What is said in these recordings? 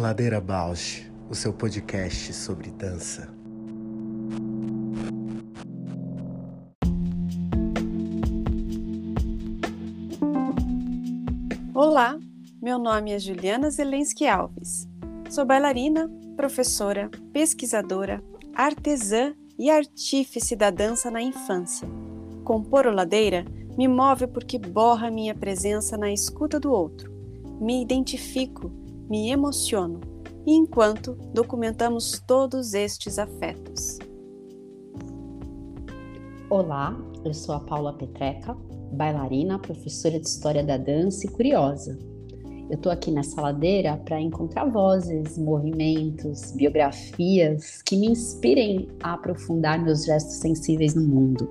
Ladeira Bausch, o seu podcast sobre dança. Olá, meu nome é Juliana Zelensky Alves. Sou bailarina, professora, pesquisadora, artesã e artífice da dança na infância. Compor o Ladeira me move porque borra minha presença na escuta do outro. Me identifico, me emociono, enquanto documentamos todos estes afetos. Olá, eu sou a Paula Petreca, bailarina, professora de História da Dança e curiosa. Eu estou aqui nessa ladeira para encontrar vozes, movimentos, biografias que me inspirem a aprofundar meus gestos sensíveis no mundo.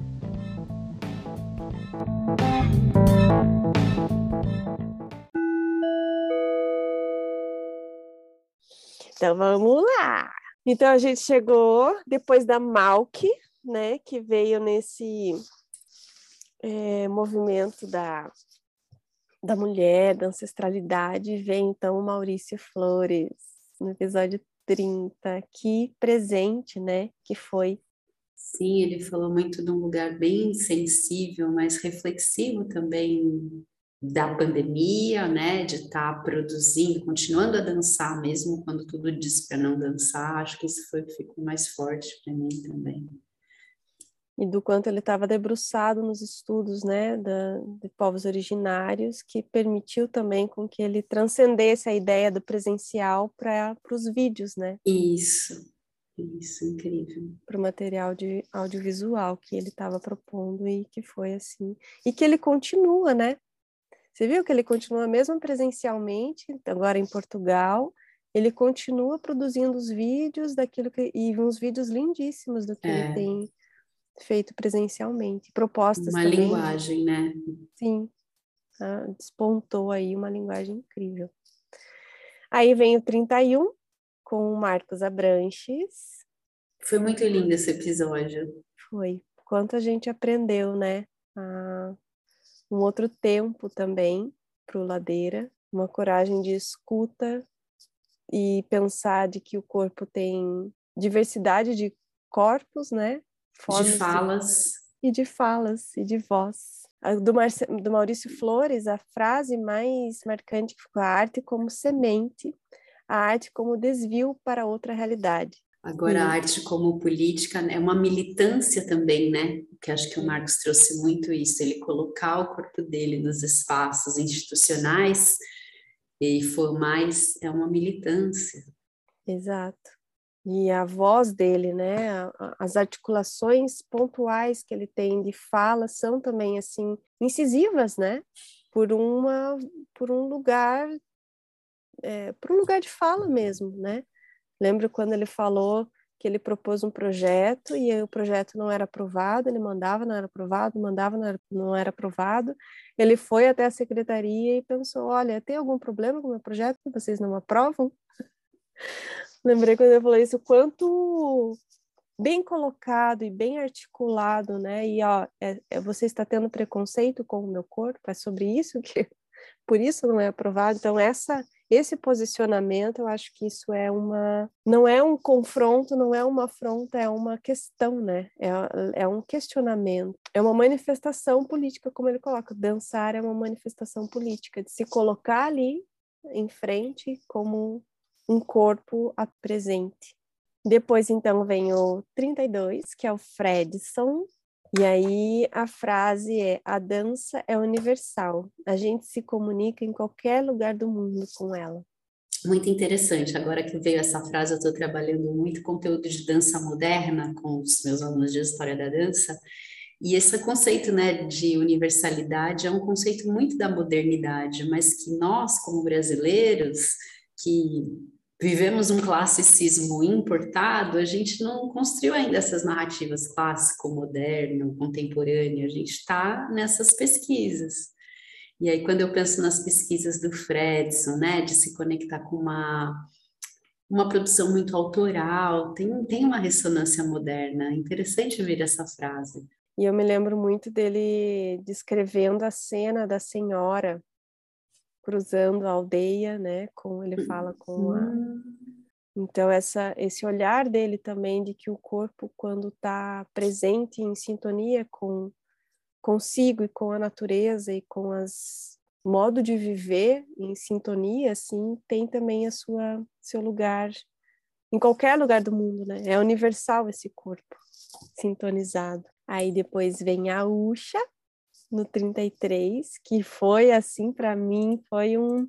Então vamos lá. Então a gente chegou depois da Malk, né, que veio nesse é, movimento da, da mulher, da ancestralidade, vem então o Maurício Flores, no episódio 30, aqui presente, né, que foi. Sim, ele falou muito de um lugar bem sensível, mas reflexivo também da pandemia, né, de estar tá produzindo, continuando a dançar mesmo quando tudo diz para não dançar, acho que isso foi ficou mais forte para mim também. E do quanto ele estava debruçado nos estudos, né, da, de povos originários, que permitiu também com que ele transcendesse a ideia do presencial para os vídeos, né? Isso, isso, incrível. Para o material de audiovisual que ele estava propondo e que foi assim. E que ele continua, né? Você viu que ele continua mesmo presencialmente, agora em Portugal, ele continua produzindo os vídeos daquilo que e uns vídeos lindíssimos do que é. ele tem feito presencialmente, propostas uma também. linguagem, né? Sim, ah, despontou aí uma linguagem incrível. Aí vem o 31 com o Marcos Abranches. Foi muito lindo esse episódio. Foi. Quanto a gente aprendeu, né? A um outro tempo também para o Ladeira, uma coragem de escuta e pensar de que o corpo tem diversidade de corpos, né? Formas de falas. De, e de falas e de voz. Do, Marce, do Maurício Flores, a frase mais marcante que ficou a arte como semente, a arte como desvio para outra realidade. Agora, a arte como política é uma militância também, né? Que acho que o Marcos trouxe muito isso, ele colocar o corpo dele nos espaços institucionais e formais é uma militância. Exato. E a voz dele, né? As articulações pontuais que ele tem de fala são também assim incisivas, né? Por uma, por um lugar, é, por um lugar de fala mesmo, né? Lembro quando ele falou que ele propôs um projeto e o projeto não era aprovado, ele mandava, não era aprovado, mandava, não era, não era aprovado. Ele foi até a secretaria e pensou: olha, tem algum problema com o meu projeto que vocês não aprovam? Lembrei quando ele falou isso, quanto bem colocado e bem articulado, né? E ó, é, é, você está tendo preconceito com o meu corpo, é sobre isso que, por isso não é aprovado. Então essa esse posicionamento, eu acho que isso é uma. Não é um confronto, não é uma afronta, é uma questão, né? É, é um questionamento, é uma manifestação política, como ele coloca. Dançar é uma manifestação política, de se colocar ali em frente como um corpo presente. Depois, então, vem o 32, que é o Fredson, e aí a frase é: a dança é universal. A gente se comunica em qualquer lugar do mundo com ela. Muito interessante. Agora que veio essa frase, eu estou trabalhando muito conteúdo de dança moderna com os meus alunos de história da dança. E esse conceito né, de universalidade é um conceito muito da modernidade, mas que nós, como brasileiros, que vivemos um classicismo importado, a gente não construiu ainda essas narrativas clássico, moderno, contemporâneo, a gente está nessas pesquisas. E aí, quando eu penso nas pesquisas do Fredson, né, de se conectar com uma, uma produção muito autoral, tem, tem uma ressonância moderna. Interessante ver essa frase. E eu me lembro muito dele descrevendo a cena da senhora cruzando a aldeia, né? Com ele fala com a então essa esse olhar dele também de que o corpo quando está presente em sintonia com consigo e com a natureza e com as modo de viver em sintonia, assim, tem também a sua seu lugar em qualquer lugar do mundo, né? É universal esse corpo sintonizado. Aí depois vem a Usha, no 33, que foi assim para mim, foi um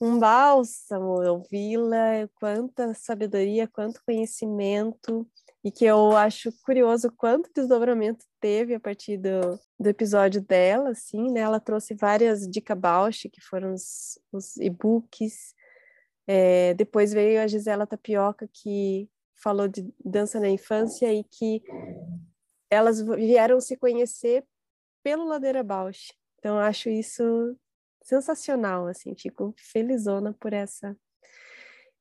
um bálsamo ouvi-la, quanta sabedoria, quanto conhecimento, e que eu acho curioso quanto desdobramento teve a partir do, do episódio dela, assim, né? Ela trouxe várias dica Bausch, que foram os, os e-books. É, depois veio a Gisela Tapioca, que falou de dança na infância e que elas vieram se conhecer pelo Ladeira Bausch. Então, acho isso sensacional, assim, fico felizona por essa.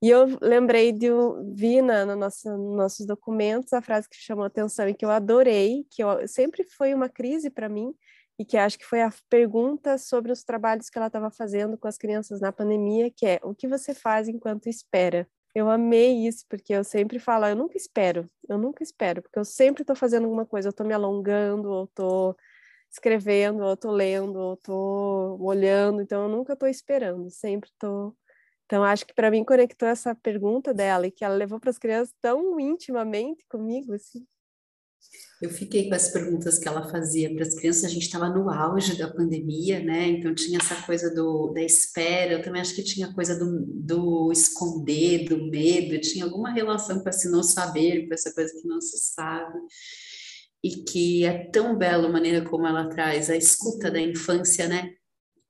E eu lembrei de, vi na, nos nossos documentos a frase que chamou atenção e que eu adorei, que eu, sempre foi uma crise para mim, e que acho que foi a pergunta sobre os trabalhos que ela estava fazendo com as crianças na pandemia, que é, o que você faz enquanto espera? Eu amei isso, porque eu sempre falo, eu nunca espero, eu nunca espero, porque eu sempre estou fazendo alguma coisa, eu estou me alongando, ou estou escrevendo, ou estou lendo, ou estou olhando, então eu nunca estou esperando, sempre estou. Então acho que para mim conectou essa pergunta dela e que ela levou para as crianças tão intimamente comigo assim. Eu fiquei com as perguntas que ela fazia para as crianças. A gente estava no auge da pandemia, né? Então tinha essa coisa do, da espera. Eu também acho que tinha coisa do, do esconder, do medo. Tinha alguma relação com esse não saber, com essa coisa que não se sabe e que é tão bela a maneira como ela traz a escuta da infância, né?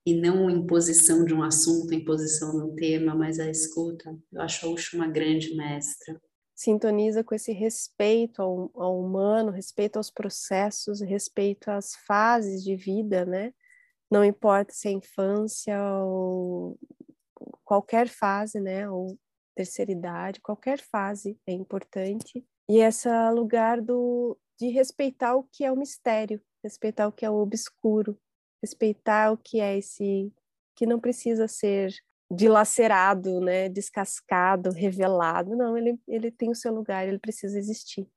E não a imposição de um assunto, a imposição de um tema, mas a escuta. Eu acho a Uxa uma grande mestra. Sintoniza com esse respeito ao, ao humano, respeito aos processos, respeito às fases de vida, né? Não importa se é infância ou qualquer fase, né? Ou terceira idade, qualquer fase é importante. E esse lugar do, de respeitar o que é o mistério, respeitar o que é o obscuro, respeitar o que é esse que não precisa ser dilacerado, né, descascado, revelado. Não, ele, ele tem o seu lugar, ele precisa existir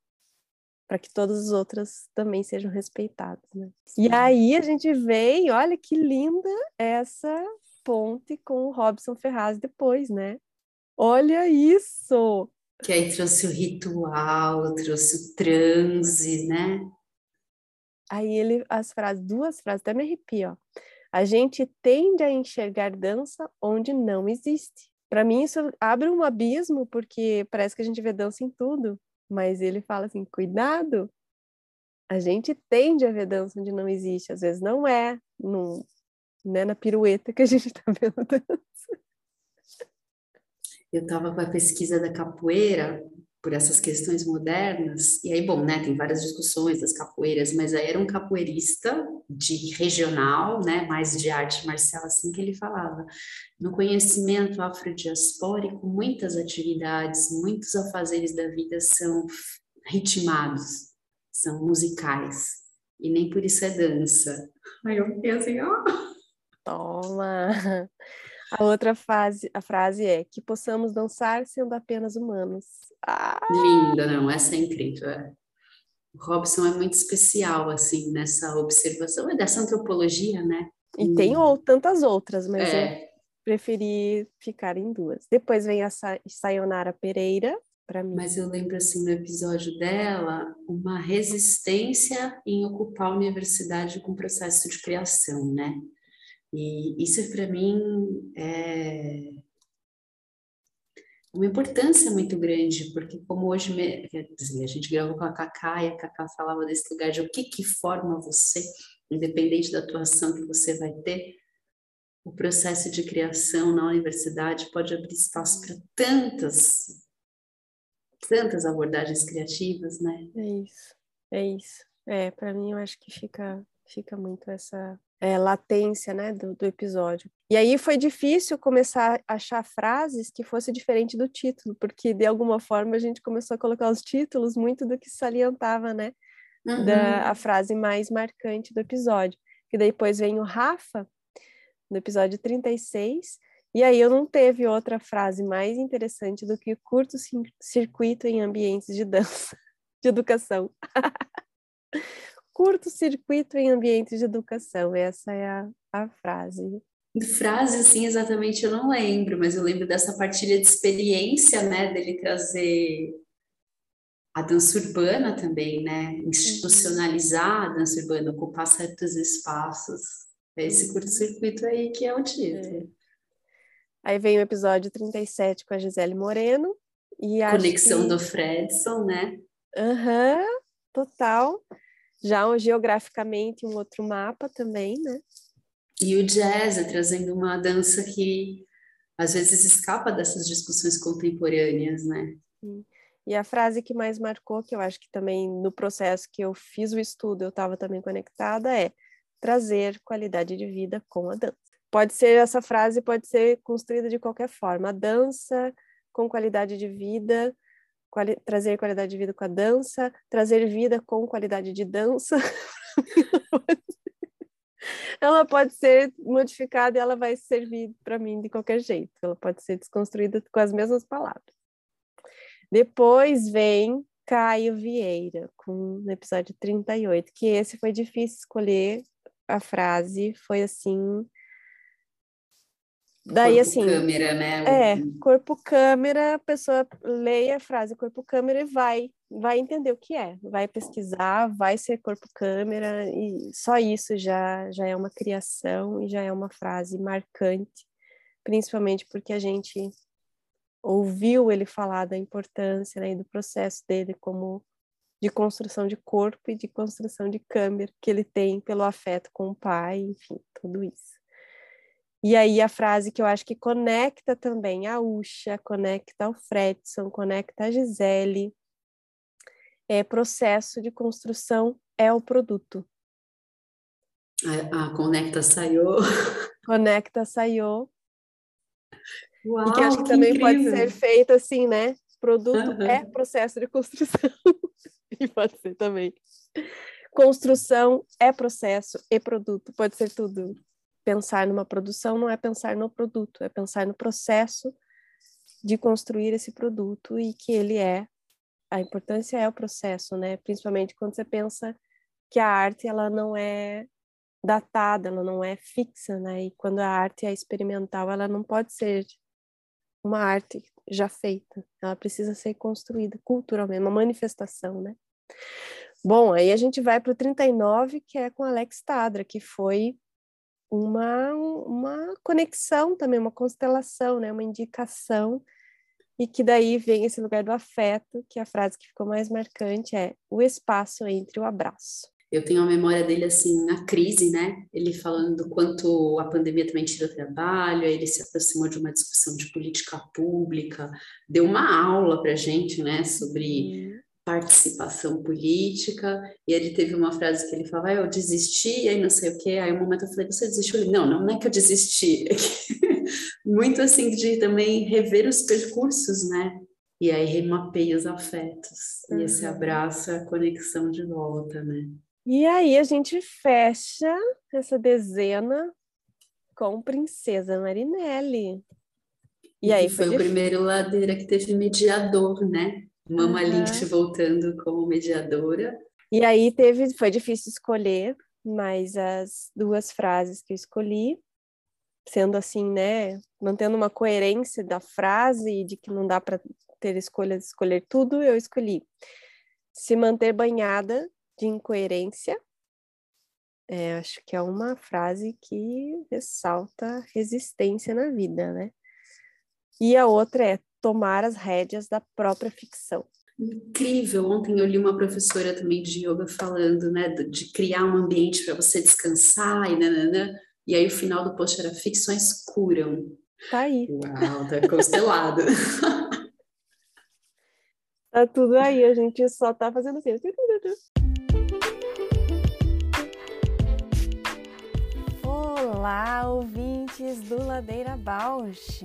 para que todas as outras também sejam respeitadas. Né? E aí a gente vem, olha que linda essa ponte com o Robson Ferraz depois, né? Olha isso! Que aí trouxe o ritual, trouxe o transe, né? Aí ele, as frases, duas frases, até me arrepio, ó. A gente tende a enxergar dança onde não existe. Para mim isso abre um abismo, porque parece que a gente vê dança em tudo, mas ele fala assim, cuidado, a gente tende a ver dança onde não existe, às vezes não é no, né, na pirueta que a gente está vendo dança eu estava com a pesquisa da capoeira por essas questões modernas, e aí, bom, né, tem várias discussões das capoeiras, mas aí era um capoeirista de regional, né, mais de arte marcial, assim que ele falava. No conhecimento afrodiaspórico, muitas atividades, muitos afazeres da vida são ritmados, são musicais, e nem por isso é dança. Aí eu fiquei assim, ó... Oh. Toma! A outra fase, a frase é que possamos dançar sendo apenas humanos. Ah! Linda, não, essa é incrível. É. O Robson é muito especial, assim, nessa observação, é dessa antropologia, né? E tem ou, tantas outras, mas é. eu preferi ficar em duas. Depois vem a Sayonara Pereira, para mim. Mas eu lembro, assim, no episódio dela, uma resistência em ocupar a universidade com processo de criação, né? E isso para mim é, uma importância muito grande, porque como hoje quer dizer, a gente gravou com a Cacá e a Cacá falava desse lugar de o que que forma você, independente da atuação que você vai ter, o processo de criação na universidade pode abrir espaço para tantas, tantas abordagens criativas, né? É isso, é isso. É, para mim eu acho que fica, fica muito essa é, latência, né, do, do episódio. E aí foi difícil começar a achar frases que fosse diferente do título, porque de alguma forma a gente começou a colocar os títulos muito do que salientava, né, uhum. da a frase mais marcante do episódio. Que depois vem o Rafa, no episódio 36, e aí eu não teve outra frase mais interessante do que curto circuito em ambientes de dança, de educação. Curto circuito em ambientes de educação, essa é a, a frase. Frase, assim, exatamente eu não lembro, mas eu lembro dessa partilha de experiência, né, dele trazer a dança urbana também, né, institucionalizar a dança urbana, ocupar certos espaços. É esse curto-circuito aí que é o título. É. Aí vem o episódio 37 com a Gisele Moreno. E Conexão que... do Fredson, né? Aham, uhum, total. Já geograficamente um outro mapa também, né? E o jazz é trazendo uma dança que às vezes escapa dessas discussões contemporâneas, né? Sim. E a frase que mais marcou, que eu acho que também no processo que eu fiz o estudo eu estava também conectada, é trazer qualidade de vida com a dança. Pode ser essa frase, pode ser construída de qualquer forma. A dança com qualidade de vida, quali trazer qualidade de vida com a dança, trazer vida com qualidade de dança. ela pode ser modificada e ela vai servir para mim de qualquer jeito. Ela pode ser desconstruída com as mesmas palavras. Depois vem Caio Vieira, com no episódio 38, que esse foi difícil escolher a frase foi assim. Daí, corpo assim. câmera, né? É, corpo câmera, a pessoa leia a frase corpo câmera e vai, vai entender o que é, vai pesquisar, vai ser corpo câmera, e só isso já, já é uma criação e já é uma frase marcante, principalmente porque a gente ouviu ele falar da importância né, e do processo dele como de construção de corpo e de construção de câmera que ele tem pelo afeto com o pai, enfim, tudo isso. E aí a frase que eu acho que conecta também a Usha, conecta o Fredson, conecta a Gisele, é processo de construção é o produto. A, a conecta saiu. Conecta saiu. Uau, e que acho que, que também incrível. pode ser feito assim, né? Produto uhum. é processo de construção. e pode ser também. Construção é processo e produto, pode ser tudo. Pensar numa produção não é pensar no produto, é pensar no processo de construir esse produto e que ele é. A importância é o processo, né? Principalmente quando você pensa que a arte ela não é datada, ela não é fixa, né? E quando a arte é experimental, ela não pode ser uma arte já feita, ela precisa ser construída culturalmente, uma manifestação, né? Bom, aí a gente vai para o 39, que é com Alex Tadra, que foi uma, uma conexão também, uma constelação, né? uma indicação, e que daí vem esse lugar do afeto, que a frase que ficou mais marcante é o espaço entre o abraço. Eu tenho a memória dele assim, na crise, né? Ele falando do quanto a pandemia também tira o trabalho, aí ele se aproximou de uma discussão de política pública, deu uma aula para gente, né, sobre participação política, e ele teve uma frase que ele falava, ah, eu desisti, aí não sei o quê, aí um momento eu falei, você desistiu? Ele, não, não é que eu desisti, é que... muito assim de também rever os percursos, né? E aí remapeia os afetos, uhum. e esse uhum. abraço é a conexão de volta, né? E aí a gente fecha essa dezena com Princesa Marinelli. E aí foi, foi o primeiro ladeira que teve mediador, né? Mama uhum. Lynch voltando como mediadora. E aí teve, foi difícil escolher, mas as duas frases que eu escolhi, sendo assim, né, mantendo uma coerência da frase de que não dá para ter escolha de escolher tudo, eu escolhi se manter banhada de incoerência. É, acho que é uma frase que ressalta resistência na vida, né? E a outra é tomar as rédeas da própria ficção. Incrível! Ontem eu li uma professora também de yoga falando, né, de criar um ambiente para você descansar e nananã. E aí o final do post era ficções curam. Tá aí. Uau, tá constelado. tá tudo aí, a gente só tá fazendo assim. Olá, ouvintes do Ladeira Bausch.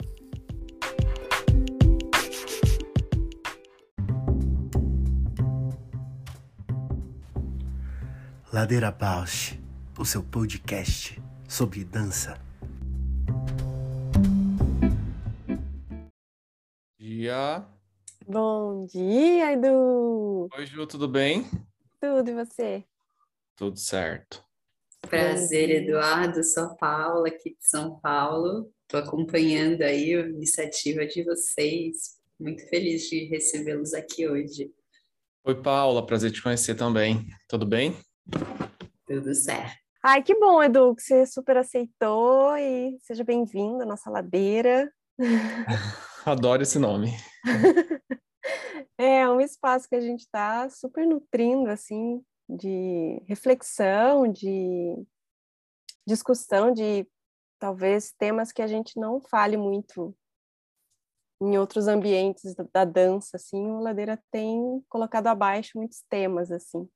Ladeira Bausch, o seu podcast sobre dança. Dia. Bom dia, Edu! Oi, Ju, tudo bem? Tudo, e você? Tudo certo. Prazer, Eduardo. Sou a Paula, aqui de São Paulo. Estou acompanhando aí a iniciativa de vocês. Muito feliz de recebê-los aqui hoje. Oi, Paula. Prazer te conhecer também. Tudo bem? Tudo certo. Ai, que bom, Edu, que você super aceitou e seja bem-vindo à nossa ladeira. Adoro esse nome. é um espaço que a gente está super nutrindo, assim, de reflexão, de discussão de talvez temas que a gente não fale muito em outros ambientes da dança, assim, o Ladeira tem colocado abaixo muitos temas, assim.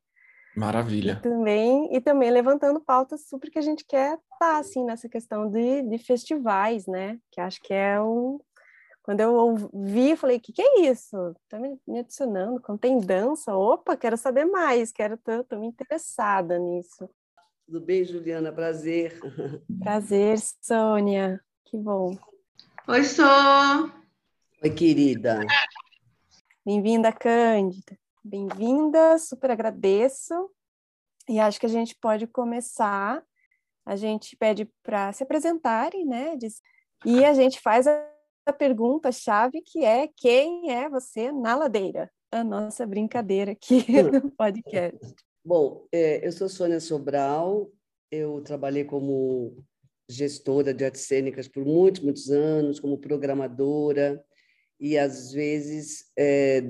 Maravilha. E também, e também levantando pautas super que a gente quer estar, tá, assim, nessa questão de, de festivais, né? Que acho que é um, quando eu ouvi, falei, o que, que é isso? Tá me, me adicionando, contém dança? Opa, quero saber mais, quero, tô, tô me interessada nisso. Tudo bem, Juliana? Prazer. Prazer, Sônia. Que bom. Oi, Sô. Oi, querida. Bem-vinda, Cândida. Bem-vinda, super agradeço. E acho que a gente pode começar. A gente pede para se apresentarem, né? E a gente faz a pergunta-chave que é quem é você na ladeira? A nossa brincadeira aqui no podcast. Bom, é, eu sou Sônia Sobral, eu trabalhei como gestora de artes cênicas por muitos, muitos anos, como programadora, e às vezes, é,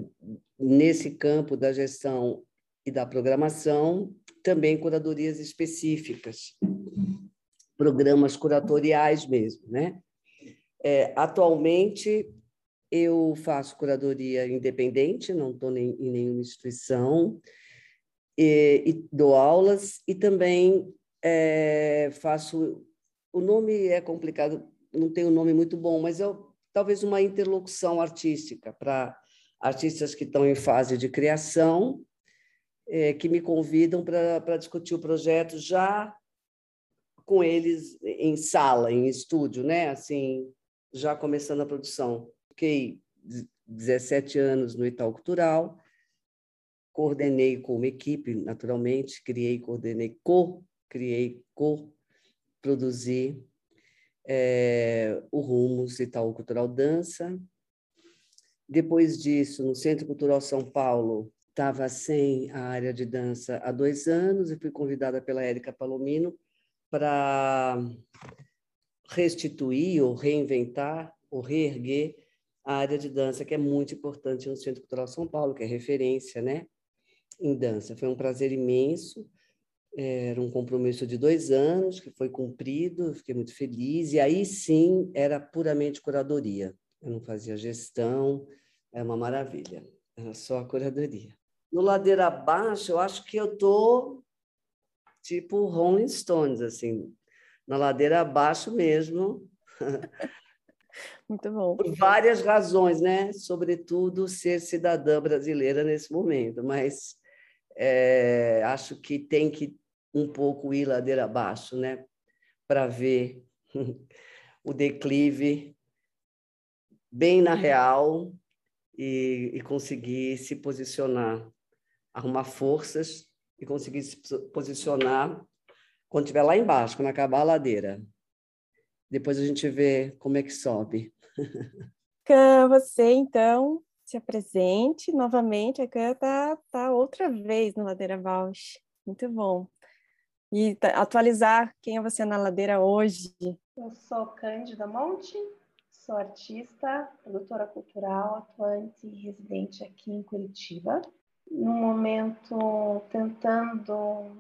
nesse campo da gestão e da programação, também curadorias específicas, programas curatoriais mesmo, né? É, atualmente, eu faço curadoria independente, não estou em nenhuma instituição, e, e, dou aulas e também é, faço. O nome é complicado, não tem um nome muito bom, mas é talvez uma interlocução artística para artistas que estão em fase de criação, é, que me convidam para discutir o projeto já com eles em sala, em estúdio, né? Assim, já começando a produção. Fiquei 17 anos no Itaú Cultural, coordenei com uma equipe, naturalmente, criei, coordenei, co-criei, co-produzi é, o Rumos Itaú Cultural Dança. Depois disso, no Centro Cultural São Paulo, estava sem a área de dança há dois anos e fui convidada pela Érica Palomino para restituir ou reinventar ou reerguer a área de dança, que é muito importante no Centro Cultural São Paulo, que é referência né, em dança. Foi um prazer imenso, era um compromisso de dois anos que foi cumprido, fiquei muito feliz, e aí sim era puramente curadoria. Eu não fazia gestão, é uma maravilha, era só a curadoria. No Ladeira Abaixo, eu acho que eu estou tipo Rolling Stones, assim, na ladeira abaixo mesmo. Muito bom. Por várias razões, né? Sobretudo ser cidadã brasileira nesse momento, mas é, acho que tem que um pouco ir ladeira abaixo, né? Para ver o declive bem na real e, e conseguir se posicionar, arrumar forças e conseguir se posicionar quando estiver lá embaixo, quando acabar a ladeira. Depois a gente vê como é que sobe. você então se apresente novamente. A Khan está tá outra vez na Ladeira Bausch. Muito bom. E atualizar quem é você na Ladeira hoje. Eu sou Cândida Monte, sou artista, produtora cultural, atuante e residente aqui em Curitiba. No momento, tentando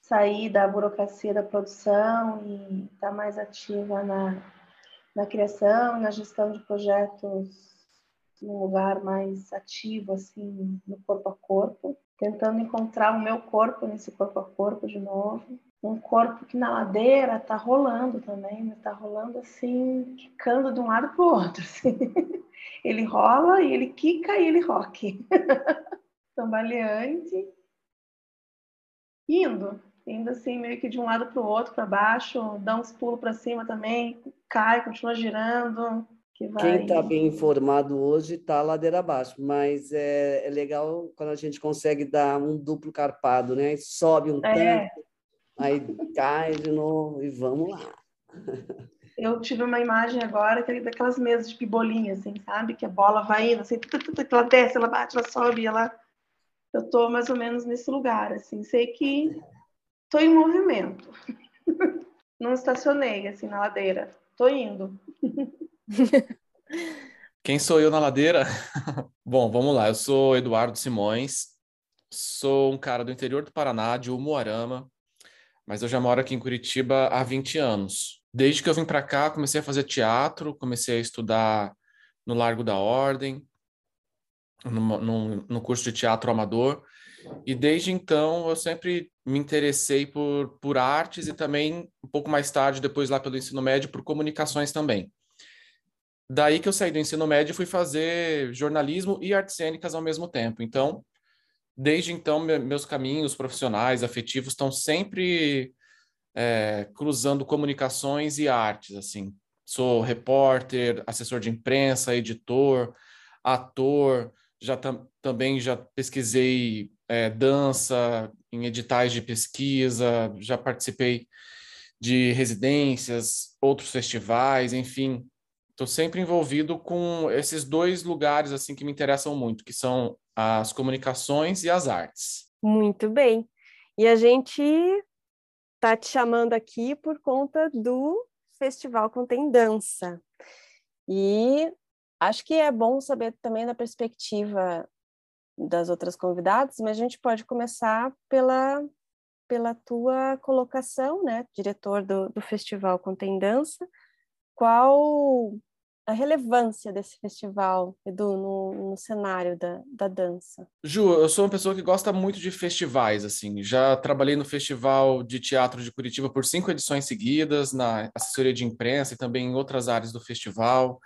sair da burocracia da produção e estar tá mais ativa na, na criação na gestão de projetos num lugar mais ativo, assim, no corpo a corpo, tentando encontrar o meu corpo nesse corpo a corpo de novo. Um corpo que na ladeira tá rolando também, mas tá rolando assim, quicando de um lado para o outro. Assim. Ele rola e ele quica e ele roque. Tambaleante. Indo, indo assim meio que de um lado para o outro, para baixo, dá uns pulos para cima também, cai, continua girando. Que vai... Quem está bem informado hoje está ladeira abaixo, mas é, é, legal quando a gente consegue dar um duplo carpado, né? Sobe um é. tanto, aí cai de novo e vamos lá. Eu tive uma imagem agora que é daquelas mesas de pibolinha, assim, sabe? Que a bola vai indo, assim, ela desce, ela bate, ela sobe, ela... Eu estou mais ou menos nesse lugar, assim. Sei que Estou em movimento. Não estacionei assim na ladeira. Estou indo. Quem sou eu na ladeira? Bom, vamos lá. Eu sou Eduardo Simões. Sou um cara do interior do Paraná, de Umuarama, mas eu já moro aqui em Curitiba há 20 anos. Desde que eu vim para cá, comecei a fazer teatro, comecei a estudar no Largo da Ordem, no, no, no curso de teatro amador, e desde então eu sempre me interessei por, por artes e também, um pouco mais tarde, depois lá pelo ensino médio, por comunicações também. Daí que eu saí do ensino médio e fui fazer jornalismo e artes cênicas ao mesmo tempo. Então, desde então, meus caminhos profissionais, afetivos, estão sempre é, cruzando comunicações e artes, assim. Sou repórter, assessor de imprensa, editor, ator, já tam, também já pesquisei é, dança, em editais de pesquisa, já participei de residências, outros festivais, enfim, estou sempre envolvido com esses dois lugares assim que me interessam muito, que são as comunicações e as artes. Muito bem. E a gente está te chamando aqui por conta do Festival Contém Dança. E acho que é bom saber também da perspectiva das outras convidadas, mas a gente pode começar pela, pela tua colocação, né, diretor do, do Festival Contém Dança. Qual a relevância desse festival, Edu, no, no cenário da, da dança? Ju, eu sou uma pessoa que gosta muito de festivais, assim. Já trabalhei no Festival de Teatro de Curitiba por cinco edições seguidas, na assessoria de imprensa e também em outras áreas do festival.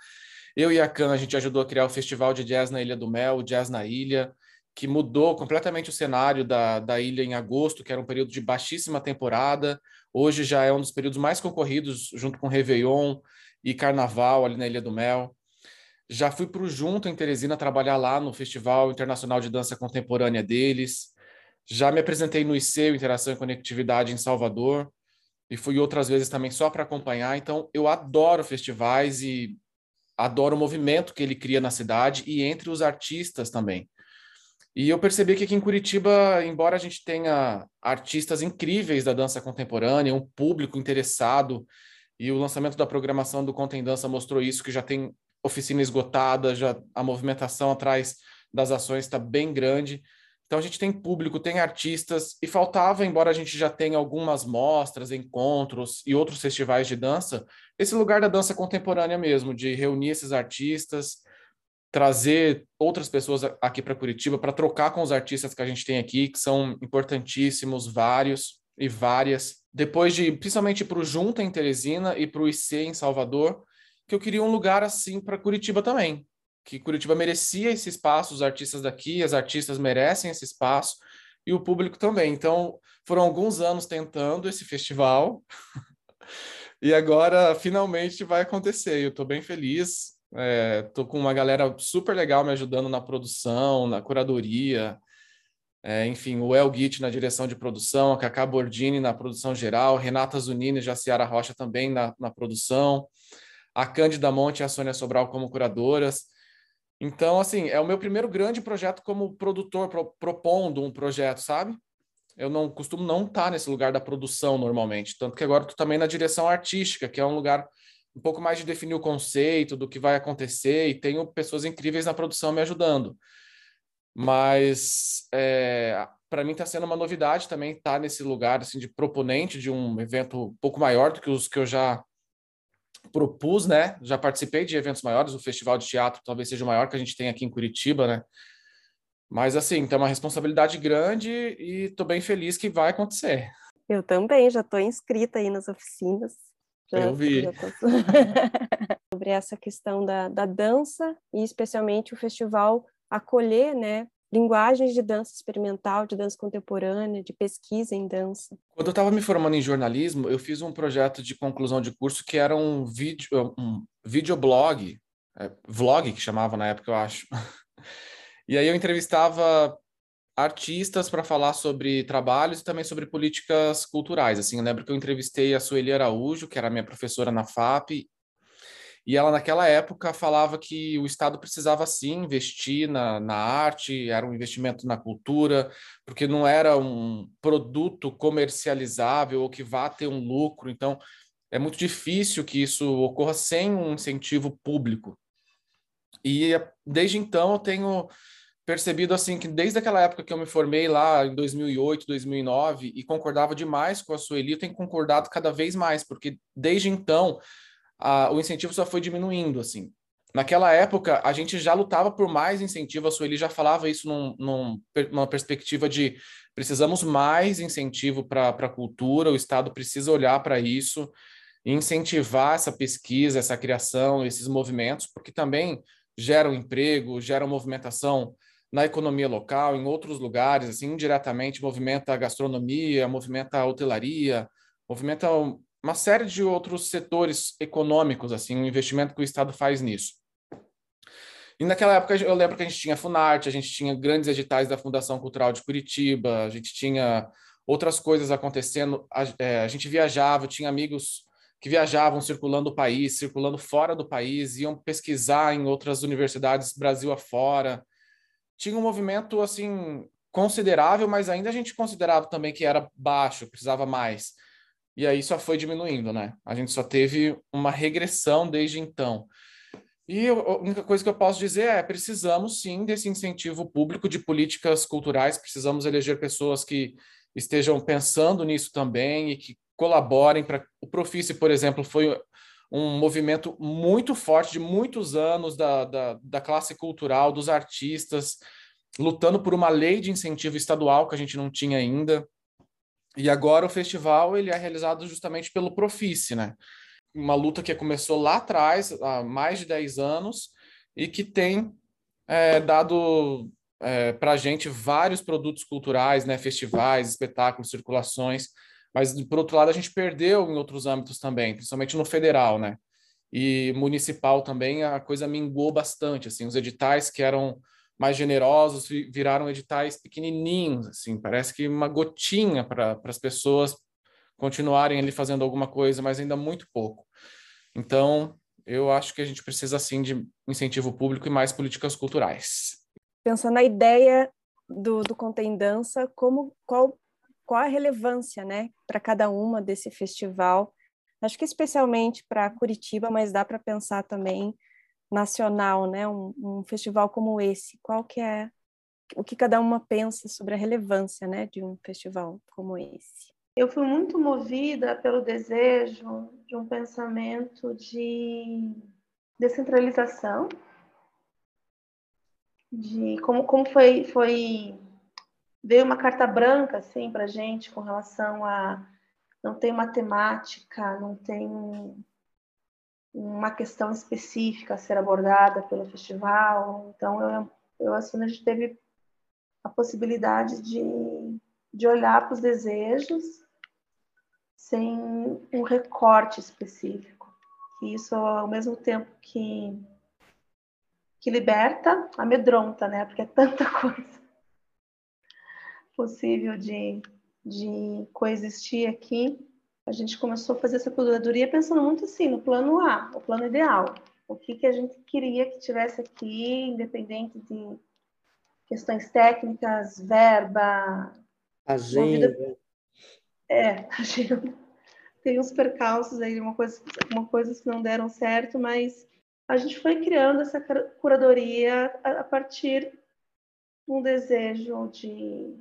Eu e a Can, a gente ajudou a criar o Festival de Jazz na Ilha do Mel, Jazz na Ilha que mudou completamente o cenário da, da ilha em agosto, que era um período de baixíssima temporada. Hoje já é um dos períodos mais concorridos, junto com Réveillon e Carnaval ali na Ilha do Mel. Já fui para o Junto, em Teresina, trabalhar lá no Festival Internacional de Dança Contemporânea deles. Já me apresentei no ICEU, Interação e Conectividade, em Salvador. E fui outras vezes também só para acompanhar. Então, eu adoro festivais e adoro o movimento que ele cria na cidade e entre os artistas também. E eu percebi que aqui em Curitiba, embora a gente tenha artistas incríveis da dança contemporânea, um público interessado, e o lançamento da programação do Contem Dança mostrou isso, que já tem oficina esgotada, já a movimentação atrás das ações está bem grande. Então a gente tem público, tem artistas, e faltava, embora a gente já tenha algumas mostras, encontros e outros festivais de dança, esse lugar da dança contemporânea mesmo, de reunir esses artistas, trazer outras pessoas aqui para Curitiba para trocar com os artistas que a gente tem aqui, que são importantíssimos, vários e várias. Depois de, principalmente para o Junta em Teresina e para o IC em Salvador, que eu queria um lugar assim para Curitiba também, que Curitiba merecia esse espaço, os artistas daqui, as artistas merecem esse espaço e o público também. Então, foram alguns anos tentando esse festival e agora finalmente vai acontecer. Eu estou bem feliz É, tô com uma galera super legal me ajudando na produção, na curadoria. É, enfim, o El Git na direção de produção, a Cacá Bordini na produção geral, Renata Zunini e Jaciara Rocha também na, na produção, a Cândida Monte e a Sônia Sobral como curadoras. Então, assim, é o meu primeiro grande projeto como produtor, pro, propondo um projeto, sabe? Eu não costumo não estar tá nesse lugar da produção normalmente, tanto que agora estou também na direção artística, que é um lugar um pouco mais de definir o conceito do que vai acontecer, e tenho pessoas incríveis na produção me ajudando. Mas é, para mim está sendo uma novidade também estar tá nesse lugar assim de proponente de um evento um pouco maior do que os que eu já propus, né? Já participei de eventos maiores, o Festival de Teatro talvez seja o maior que a gente tem aqui em Curitiba, né? Mas assim, tem uma responsabilidade grande e estou bem feliz que vai acontecer. Eu também, já estou inscrita aí nas oficinas. Já, eu vi. Tô... Sobre essa questão da, da dança e especialmente o festival acolher, né, linguagens de dança experimental, de dança contemporânea, de pesquisa em dança. Quando eu estava me formando em jornalismo, eu fiz um projeto de conclusão de curso que era um vídeo, um videoblog, é, vlog que chamava na época, eu acho. E aí eu entrevistava artistas para falar sobre trabalhos e também sobre políticas culturais. Assim, eu lembro que eu entrevistei a Sueli Araújo, que era minha professora na FAP, e ela, naquela época, falava que o Estado precisava sim investir na, na arte, era um investimento na cultura, porque não era um produto comercializável ou que vá ter um lucro. Então, é muito difícil que isso ocorra sem um incentivo público. E desde então eu tenho percebido assim que desde aquela época que eu me formei lá em 2008, 2009 e concordava demais com a Sueli, eu tenho concordado cada vez mais, porque desde então a, o incentivo só foi diminuindo, assim. Naquela época, a gente já lutava por mais incentivo, a Sueli já falava isso num, num, numa perspectiva de precisamos mais incentivo para a cultura, o Estado precisa olhar para isso, incentivar essa pesquisa, essa criação, esses movimentos, porque também geram emprego, geram movimentação na economia local, em outros lugares, assim, indiretamente movimenta a gastronomia, movimenta a hotelaria, movimenta uma série de outros setores econômicos, assim, um investimento que o Estado faz nisso. E naquela época eu lembro que a gente tinha Funarte, a gente tinha grandes editais da Fundação Cultural de Curitiba, a gente tinha outras coisas acontecendo, a, é, a gente viajava, tinha amigos que viajavam circulando o país, circulando fora do país, iam pesquisar em outras universidades Brasil afora. Tinha um movimento assim considerável, mas ainda a gente considerava também que era baixo, precisava mais e aí só foi diminuindo, né? A gente só teve uma regressão desde então. E a única coisa que eu posso dizer é: precisamos sim desse incentivo público de políticas culturais, precisamos eleger pessoas que estejam pensando nisso também e que colaborem para. O Profice, por exemplo, foi um movimento muito forte de muitos anos da, da, da classe cultural, dos artistas, lutando por uma lei de incentivo estadual que a gente não tinha ainda. E agora o festival ele é realizado justamente pelo Profice, né? Uma luta que começou lá atrás, há mais de 10 anos, e que tem é, dado é, para a gente vários produtos culturais, né? festivais, espetáculos, circulações, mas, por outro lado, a gente perdeu em outros âmbitos também, principalmente no federal, né? E municipal também a coisa mingou bastante, assim, os editais que eram mais generosos viraram editais pequenininhos, assim, parece que uma gotinha para as pessoas continuarem ali fazendo alguma coisa, mas ainda muito pouco. Então, eu acho que a gente precisa, sim, de incentivo público e mais políticas culturais. Pensando na ideia do, do Contém Dança, como, qual, qual a relevância, né, para cada uma desse festival? Acho que especialmente para Curitiba, mas dá para pensar também nacional, né? Um, um, festival como esse, qual que é o que cada uma pensa sobre a relevância, né, de um festival como esse? Eu fui muito movida pelo desejo de um pensamento de descentralização, de como como foi foi veio uma carta branca assim para gente com relação a não tem matemática, não tem uma questão específica a ser abordada pelo festival. Então, eu, eu assim, a gente teve a possibilidade de, de olhar para os desejos sem um recorte específico. Que isso, ao mesmo tempo que que liberta, amedronta, né? Porque é tanta coisa possível de, de coexistir aqui. A gente começou a fazer essa curadoria pensando muito assim no plano A, o plano ideal. O que, que a gente queria que tivesse aqui, independente de questões técnicas, verba, agenda. Vida... É, agenda. Tem uns percalços aí, uma coisa, uma coisas que não deram certo, mas a gente foi criando essa curadoria a, a partir de um desejo de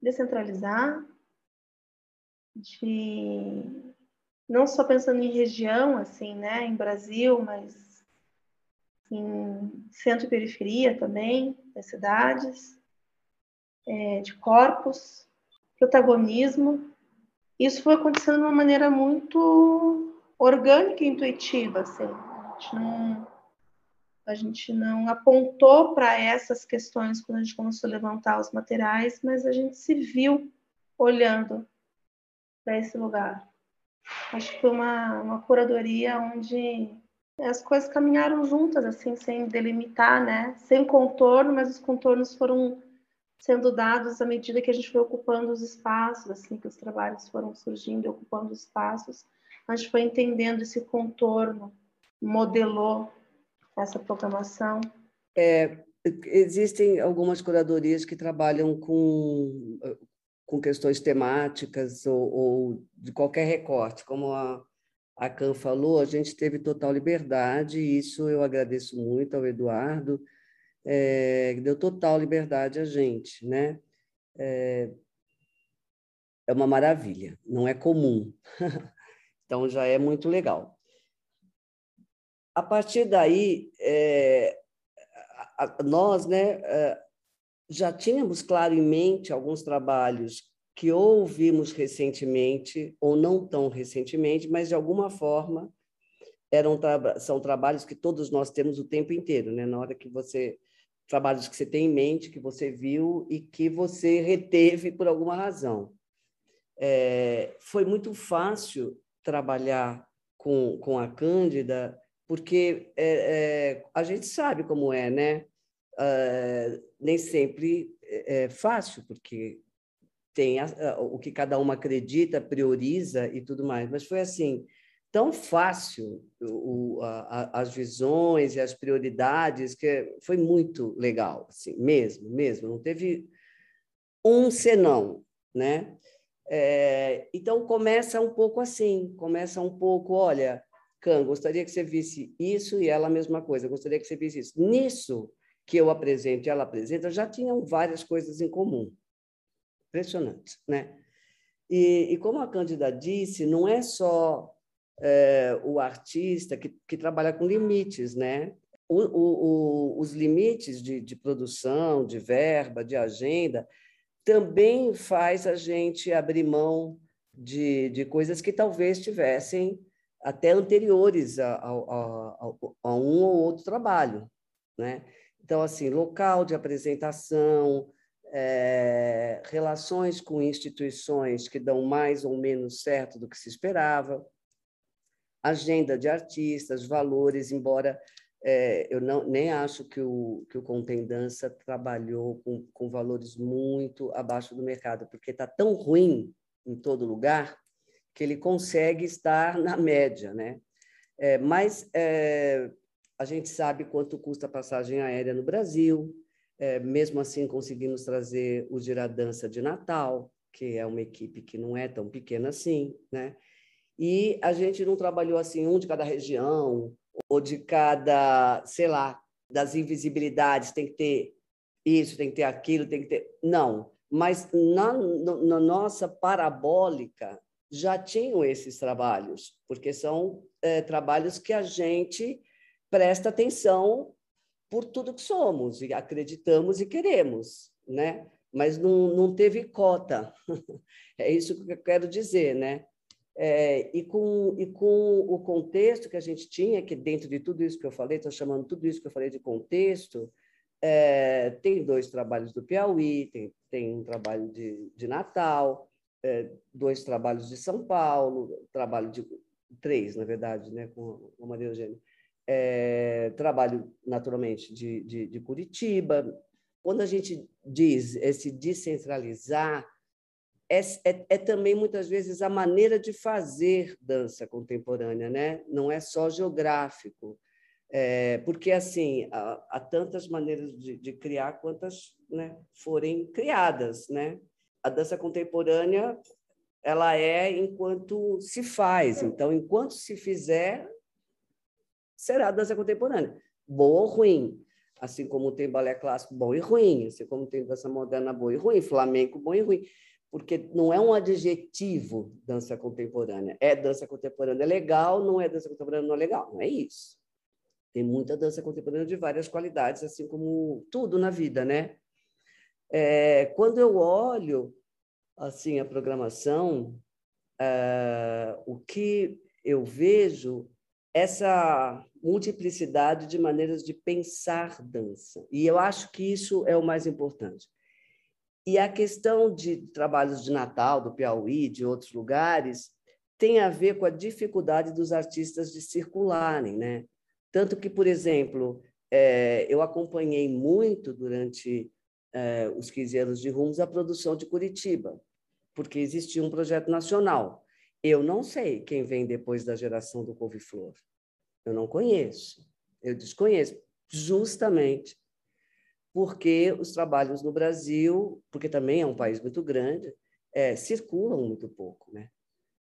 descentralizar, de não só pensando em região, assim, né, em Brasil, mas em centro e periferia também das cidades, é, de corpos, protagonismo. Isso foi acontecendo de uma maneira muito orgânica e intuitiva, assim. A gente não, a gente não apontou para essas questões quando a gente começou a levantar os materiais, mas a gente se viu olhando para esse lugar. Acho que foi uma, uma curadoria onde as coisas caminharam juntas, assim, sem delimitar, né? Sem contorno, mas os contornos foram sendo dados à medida que a gente foi ocupando os espaços, assim, que os trabalhos foram surgindo e ocupando os espaços. A gente foi entendendo esse contorno, modelou essa programação. É, existem algumas curadorias que trabalham com com questões temáticas ou, ou de qualquer recorte. Como a, a Can falou, a gente teve total liberdade, e isso eu agradeço muito ao Eduardo, é, deu total liberdade a gente, né? É, é uma maravilha, não é comum. então já é muito legal. A partir daí, é, a, a, nós, né, é, já tínhamos claro em mente alguns trabalhos que ouvimos recentemente, ou não tão recentemente, mas de alguma forma eram são trabalhos que todos nós temos o tempo inteiro, né? Na hora que você trabalhos que você tem em mente, que você viu e que você reteve por alguma razão. É, foi muito fácil trabalhar com, com a Cândida, porque é, é, a gente sabe como é, né? Uh, nem sempre é, é fácil, porque tem a, a, o que cada uma acredita, prioriza e tudo mais. Mas foi assim, tão fácil o, a, as visões e as prioridades, que foi muito legal, assim, mesmo, mesmo. Não teve um senão, né? É, então começa um pouco assim, começa um pouco, olha, Can, gostaria que você visse isso e ela a mesma coisa, gostaria que você visse isso. Nisso, que eu apresento e ela apresenta já tinham várias coisas em comum. Impressionante, né? E, e como a Cândida disse, não é só é, o artista que, que trabalha com limites, né? O, o, o, os limites de, de produção, de verba, de agenda, também faz a gente abrir mão de, de coisas que talvez tivessem até anteriores a, a, a, a um ou outro trabalho, né? Então, assim, local de apresentação, é, relações com instituições que dão mais ou menos certo do que se esperava, agenda de artistas, valores, embora é, eu não, nem acho que o, que o trabalhou com, com valores muito abaixo do mercado, porque está tão ruim em todo lugar que ele consegue estar na média, né? É, mas é, a gente sabe quanto custa a passagem aérea no Brasil, é, mesmo assim conseguimos trazer o Giradança de Natal, que é uma equipe que não é tão pequena assim, né? E a gente não trabalhou assim um de cada região ou de cada, sei lá, das invisibilidades, tem que ter isso, tem que ter aquilo, tem que ter. Não, mas na, na nossa parabólica já tinham esses trabalhos, porque são é, trabalhos que a gente presta atenção por tudo que somos e acreditamos e queremos, né? Mas não, não teve cota. é isso que eu quero dizer, né? É, e, com, e com o contexto que a gente tinha, que dentro de tudo isso que eu falei, estou chamando tudo isso que eu falei de contexto, é, tem dois trabalhos do Piauí, tem, tem um trabalho de, de Natal, é, dois trabalhos de São Paulo, trabalho de três, na verdade, né, com a Maria Eugênia é, trabalho naturalmente de, de, de Curitiba. Quando a gente diz esse descentralizar, é, é, é, também muitas vezes a maneira de fazer dança contemporânea, né? Não é só geográfico, é, porque assim há, há, tantas maneiras de, de criar quantas né, forem criadas, né? A dança contemporânea ela é enquanto se faz, então enquanto se fizer será dança contemporânea, boa ou ruim. Assim como tem balé clássico bom e ruim, assim como tem dança moderna boa e ruim, flamenco bom e ruim porque não é um adjetivo dança contemporânea. É dança contemporânea legal, não é dança contemporânea não é legal. Não é isso. Tem muita dança contemporânea de várias qualidades, assim como tudo na vida, né? É, quando eu olho assim a programação, é, o que eu vejo essa multiplicidade de maneiras de pensar dança. E eu acho que isso é o mais importante. E a questão de trabalhos de Natal, do Piauí, de outros lugares, tem a ver com a dificuldade dos artistas de circularem, né? Tanto que, por exemplo, é, eu acompanhei muito durante é, os 15 anos de Rumos a produção de Curitiba, porque existia um projeto nacional. Eu não sei quem vem depois da geração do couve-flor. Eu não conheço. Eu desconheço, justamente porque os trabalhos no Brasil, porque também é um país muito grande, é, circulam muito pouco, né?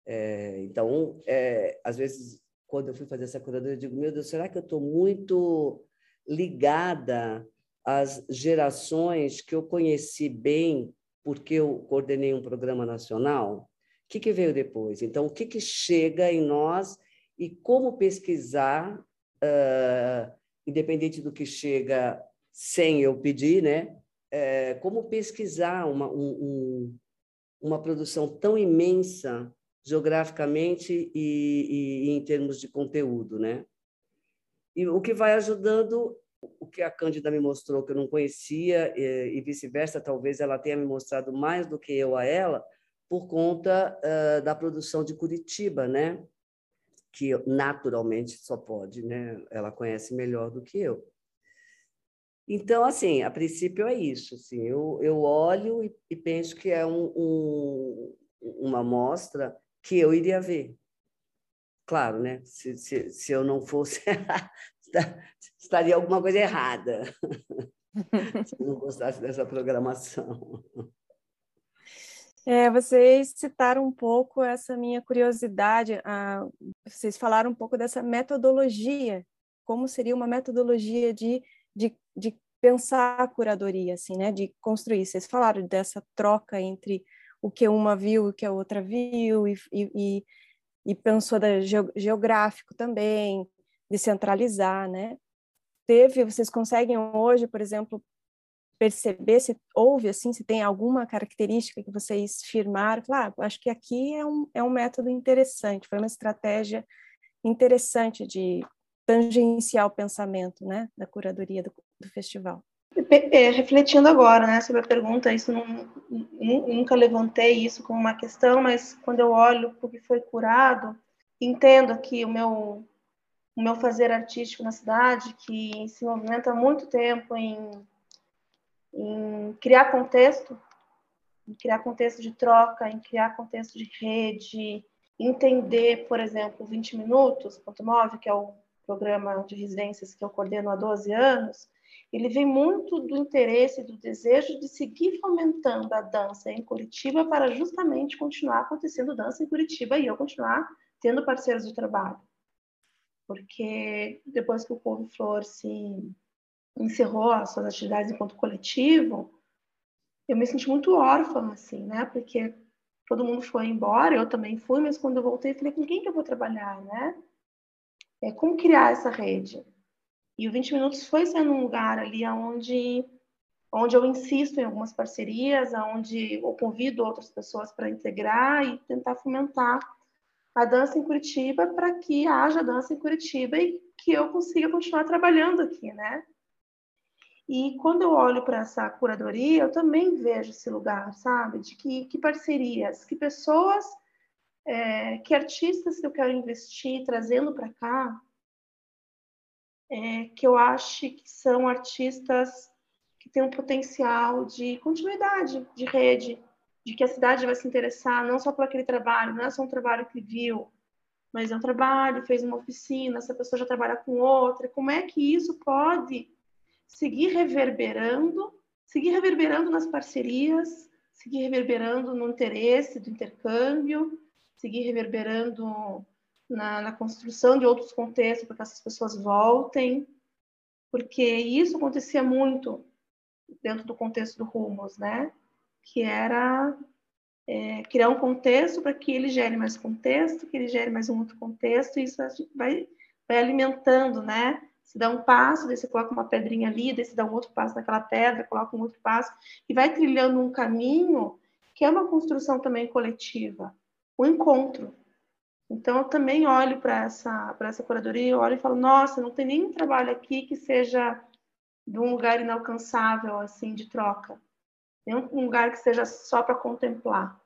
É, então, é, às vezes, quando eu fui fazer essa curadoria, eu digo, meu Deus, será que eu estou muito ligada às gerações que eu conheci bem porque eu coordenei um programa nacional? Que, que veio depois? Então, o que, que chega em nós e como pesquisar, uh, independente do que chega sem eu pedir, né? É, como pesquisar uma, um, uma produção tão imensa geograficamente e, e, e, em termos de conteúdo, né? E o que vai ajudando, o que a Cândida me mostrou que eu não conhecia e, e vice-versa, talvez ela tenha me mostrado mais do que eu a ela, por conta uh, da produção de Curitiba, né? Que naturalmente só pode, né? Ela conhece melhor do que eu. Então, assim, a princípio é isso. Assim, eu, eu olho e, e penso que é um, um, uma amostra que eu iria ver. Claro, né? Se, se, se eu não fosse, estaria alguma coisa errada. se eu não gostasse dessa programação. É, vocês citaram um pouco essa minha curiosidade, a, vocês falaram um pouco dessa metodologia, como seria uma metodologia de de, de pensar a curadoria, assim, né? De construir. Vocês falaram dessa troca entre o que uma viu o que a outra viu, e, e, e pensou da geográfico também, de centralizar, né? Teve, vocês conseguem hoje, por exemplo, perceber se houve assim, se tem alguma característica que vocês firmaram, claro, ah, acho que aqui é um, é um método interessante, foi uma estratégia interessante de tangenciar o pensamento né, da curadoria do, do festival. É, refletindo agora né, sobre a pergunta, isso não, nunca levantei isso como uma questão, mas quando eu olho o que foi curado, entendo que o meu, o meu fazer artístico na cidade, que se movimenta há muito tempo em, em criar contexto, em criar contexto de troca, em criar contexto de rede, entender, por exemplo, 20 minutos, ponto 9, que é o programa de residências que eu coordeno há 12 anos, ele vem muito do interesse, do desejo de seguir fomentando a dança em Curitiba para justamente continuar acontecendo dança em Curitiba e eu continuar tendo parceiros de trabalho. Porque depois que o Couve Flor se encerrou as suas atividades enquanto coletivo, eu me senti muito órfã, assim, né? Porque todo mundo foi embora, eu também fui, mas quando eu voltei, falei, com quem que eu vou trabalhar, né? é, como criar essa rede. E o 20 Minutos foi sendo um lugar ali onde, onde eu insisto em algumas parcerias, onde eu convido outras pessoas para integrar e tentar fomentar a dança em Curitiba para que haja dança em Curitiba e que eu consiga continuar trabalhando aqui, né? E quando eu olho para essa curadoria, eu também vejo esse lugar, sabe? De que, que parcerias, que pessoas é, que artistas que eu quero investir trazendo para cá é, que eu acho que são artistas que têm um potencial de continuidade, de rede, de que a cidade vai se interessar não só por aquele trabalho, não é só um trabalho que viu, mas é um trabalho, fez uma oficina, essa pessoa já trabalha com outra. Como é que isso pode seguir reverberando, seguir reverberando nas parcerias, seguir reverberando no interesse do intercâmbio, seguir reverberando na, na construção de outros contextos para que essas pessoas voltem, porque isso acontecia muito dentro do contexto do Rumos, né? Que era é, criar um contexto para que ele gere mais contexto, que ele gere mais um outro contexto, e isso vai, vai alimentando, né? Se dá um passo, daí você coloca uma pedrinha ali, daí você dá um outro passo naquela pedra, coloca um outro passo, e vai trilhando um caminho que é uma construção também coletiva, o um encontro, então, eu também olho para essa, essa curadoria, olho e falo, nossa, não tem nenhum trabalho aqui que seja de um lugar inalcançável, assim, de troca. Nenhum lugar que seja só para contemplar.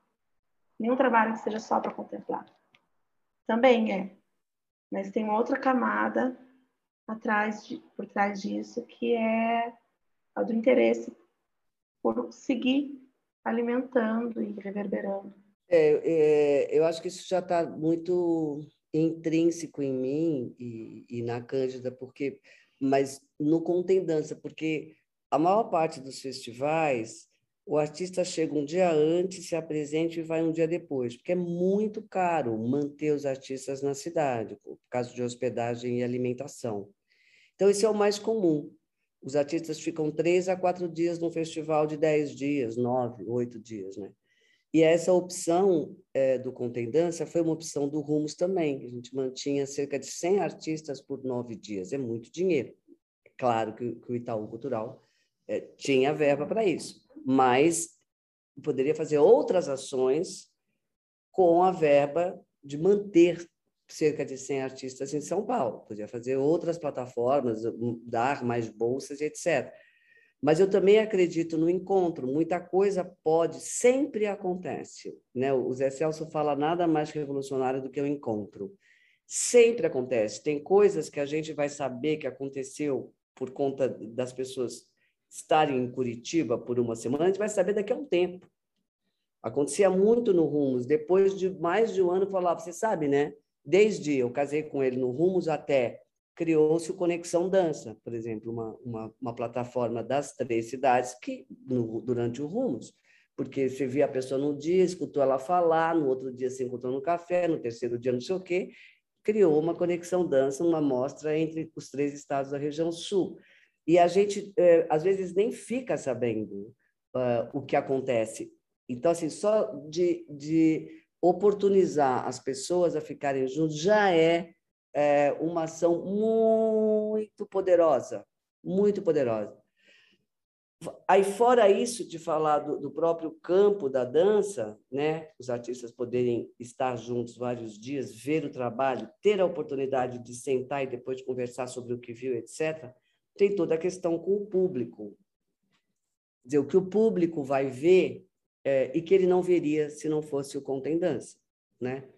Nenhum trabalho que seja só para contemplar. Também é. Mas tem outra camada atrás de, por trás disso, que é a do interesse por seguir alimentando e reverberando. É, é, eu acho que isso já está muito intrínseco em mim e, e, na Cândida, porque, mas no Contendança, porque a maior parte dos festivais, o artista chega um dia antes, se apresenta e vai um dia depois, porque é muito caro manter os artistas na cidade, por causa de hospedagem e alimentação. Então, esse é o mais comum. Os artistas ficam três a quatro dias num festival de dez dias, nove, oito dias, né? E essa opção é, do Contendança foi uma opção do Rumos também. A gente mantinha cerca de 100 artistas por nove dias. É muito dinheiro. Claro que, que o Itaú Cultural é, tinha verba para isso, mas poderia fazer outras ações com a verba de manter cerca de 100 artistas em São Paulo. Podia fazer outras plataformas, dar mais bolsas, etc. Mas eu também acredito no encontro. Muita coisa pode, sempre acontece. Né? O Zé Celso fala nada mais revolucionário do que o encontro. Sempre acontece. Tem coisas que a gente vai saber que aconteceu por conta das pessoas estarem em Curitiba por uma semana, a gente vai saber daqui a um tempo. Acontecia muito no Rumos. Depois de mais de um ano, falava, você sabe, né? Desde eu casei com ele no Rumos até criou-se o Conexão Dança, por exemplo, uma, uma, uma plataforma das três cidades que no, durante o Rumos, porque você via a pessoa num dia, escutou ela falar, no outro dia se encontrou no café, no terceiro dia não sei o quê, criou uma Conexão Dança, uma mostra entre os três estados da região sul. E a gente, é, às vezes, nem fica sabendo uh, o que acontece. Então, assim, só de, de oportunizar as pessoas a ficarem juntos já é é, uma ação muito poderosa, muito poderosa. Aí, fora isso, de falar do, do, próprio campo da dança, né? os artistas poderem estar juntos vários dias, ver o trabalho, ter a oportunidade de sentar e depois de conversar sobre o que viu, etc., tem toda a questão com o público. Quer dizer, o que o público vai ver é, e que ele não veria se não fosse o Contem Dança. Né?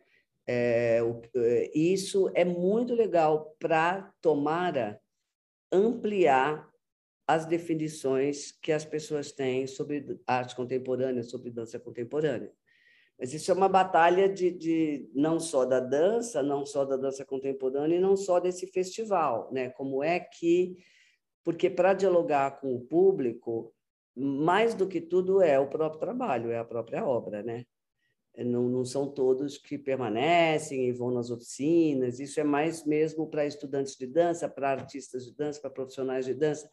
É, é, isso é muito legal para, tomara, ampliar as definições que as pessoas têm sobre arte contemporânea, sobre dança contemporânea. Mas isso é uma batalha de, de, não só da dança, não só da dança contemporânea e não só desse festival, né? Como é que, porque para dialogar com o público, mais do que tudo é o próprio trabalho, é a própria obra, né? não, não são todos que permanecem e vão nas oficinas, isso é mais mesmo para estudantes de dança, para artistas de dança, para profissionais de dança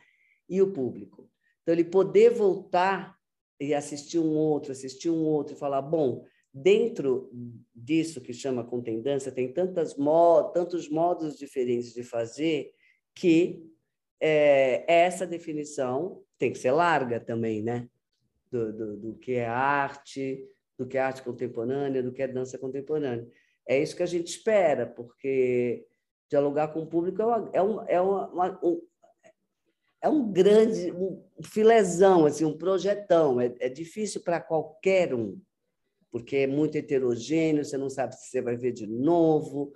e o público. Então, ele poder voltar e assistir um outro, assistir um outro e falar, bom, dentro disso que chama contendência, tem tantas mo tantos modos diferentes de fazer que é, essa definição tem que ser larga também, né? Do, do, do que é arte, do que é arte contemporânea, do que é dança contemporânea. É isso que a gente espera, porque dialogar com o público é, uma, é, um, é, uma, um, é um grande um filezão, assim, um projetão. É, é difícil para qualquer um, porque é muito heterogêneo, você não sabe se você vai ver de novo.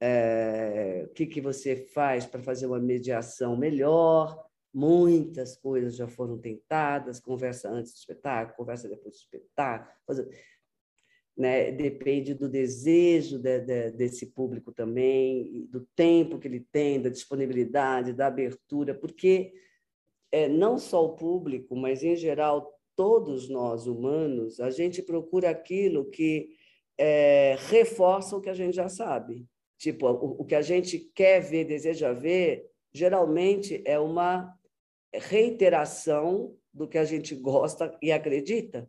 É, o que, que você faz para fazer uma mediação melhor. Muitas coisas já foram tentadas, conversa antes do espetáculo, conversa depois do espetáculo. Né? Depende do desejo de, de, desse público também, do tempo que ele tem, da disponibilidade, da abertura, porque é, não só o público, mas em geral todos nós humanos, a gente procura aquilo que é, reforça o que a gente já sabe. Tipo, o, o que a gente quer ver, deseja ver, geralmente é uma reiteração do que a gente gosta e acredita.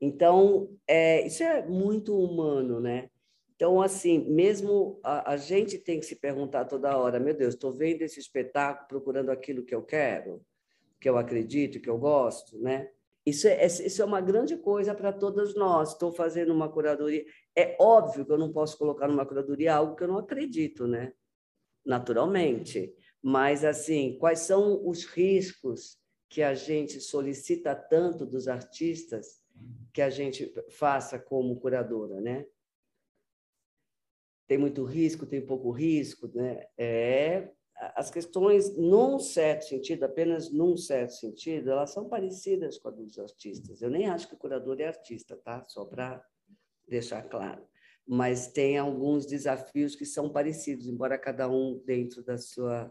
Então, é, isso é muito humano, né? Então, assim, mesmo a, a, gente tem que se perguntar toda hora: meu Deus, estou vendo esse espetáculo procurando aquilo que eu quero? que eu acredito, que eu gosto, né? Isso é, isso é uma grande coisa para todas nós. Estou fazendo uma curadoria. É óbvio que eu não posso colocar numa curadoria algo que eu não acredito, né? Naturalmente. Mas, assim, quais são os riscos que a gente solicita tanto dos artistas que a gente faça como curadora, né? Tem muito risco, tem pouco risco, né? É as questões, num certo sentido, apenas num certo sentido, elas são parecidas com a dos artistas. Eu nem acho que o curador é artista, tá? Só para deixar claro. Mas tem alguns desafios que são parecidos, embora cada um dentro da sua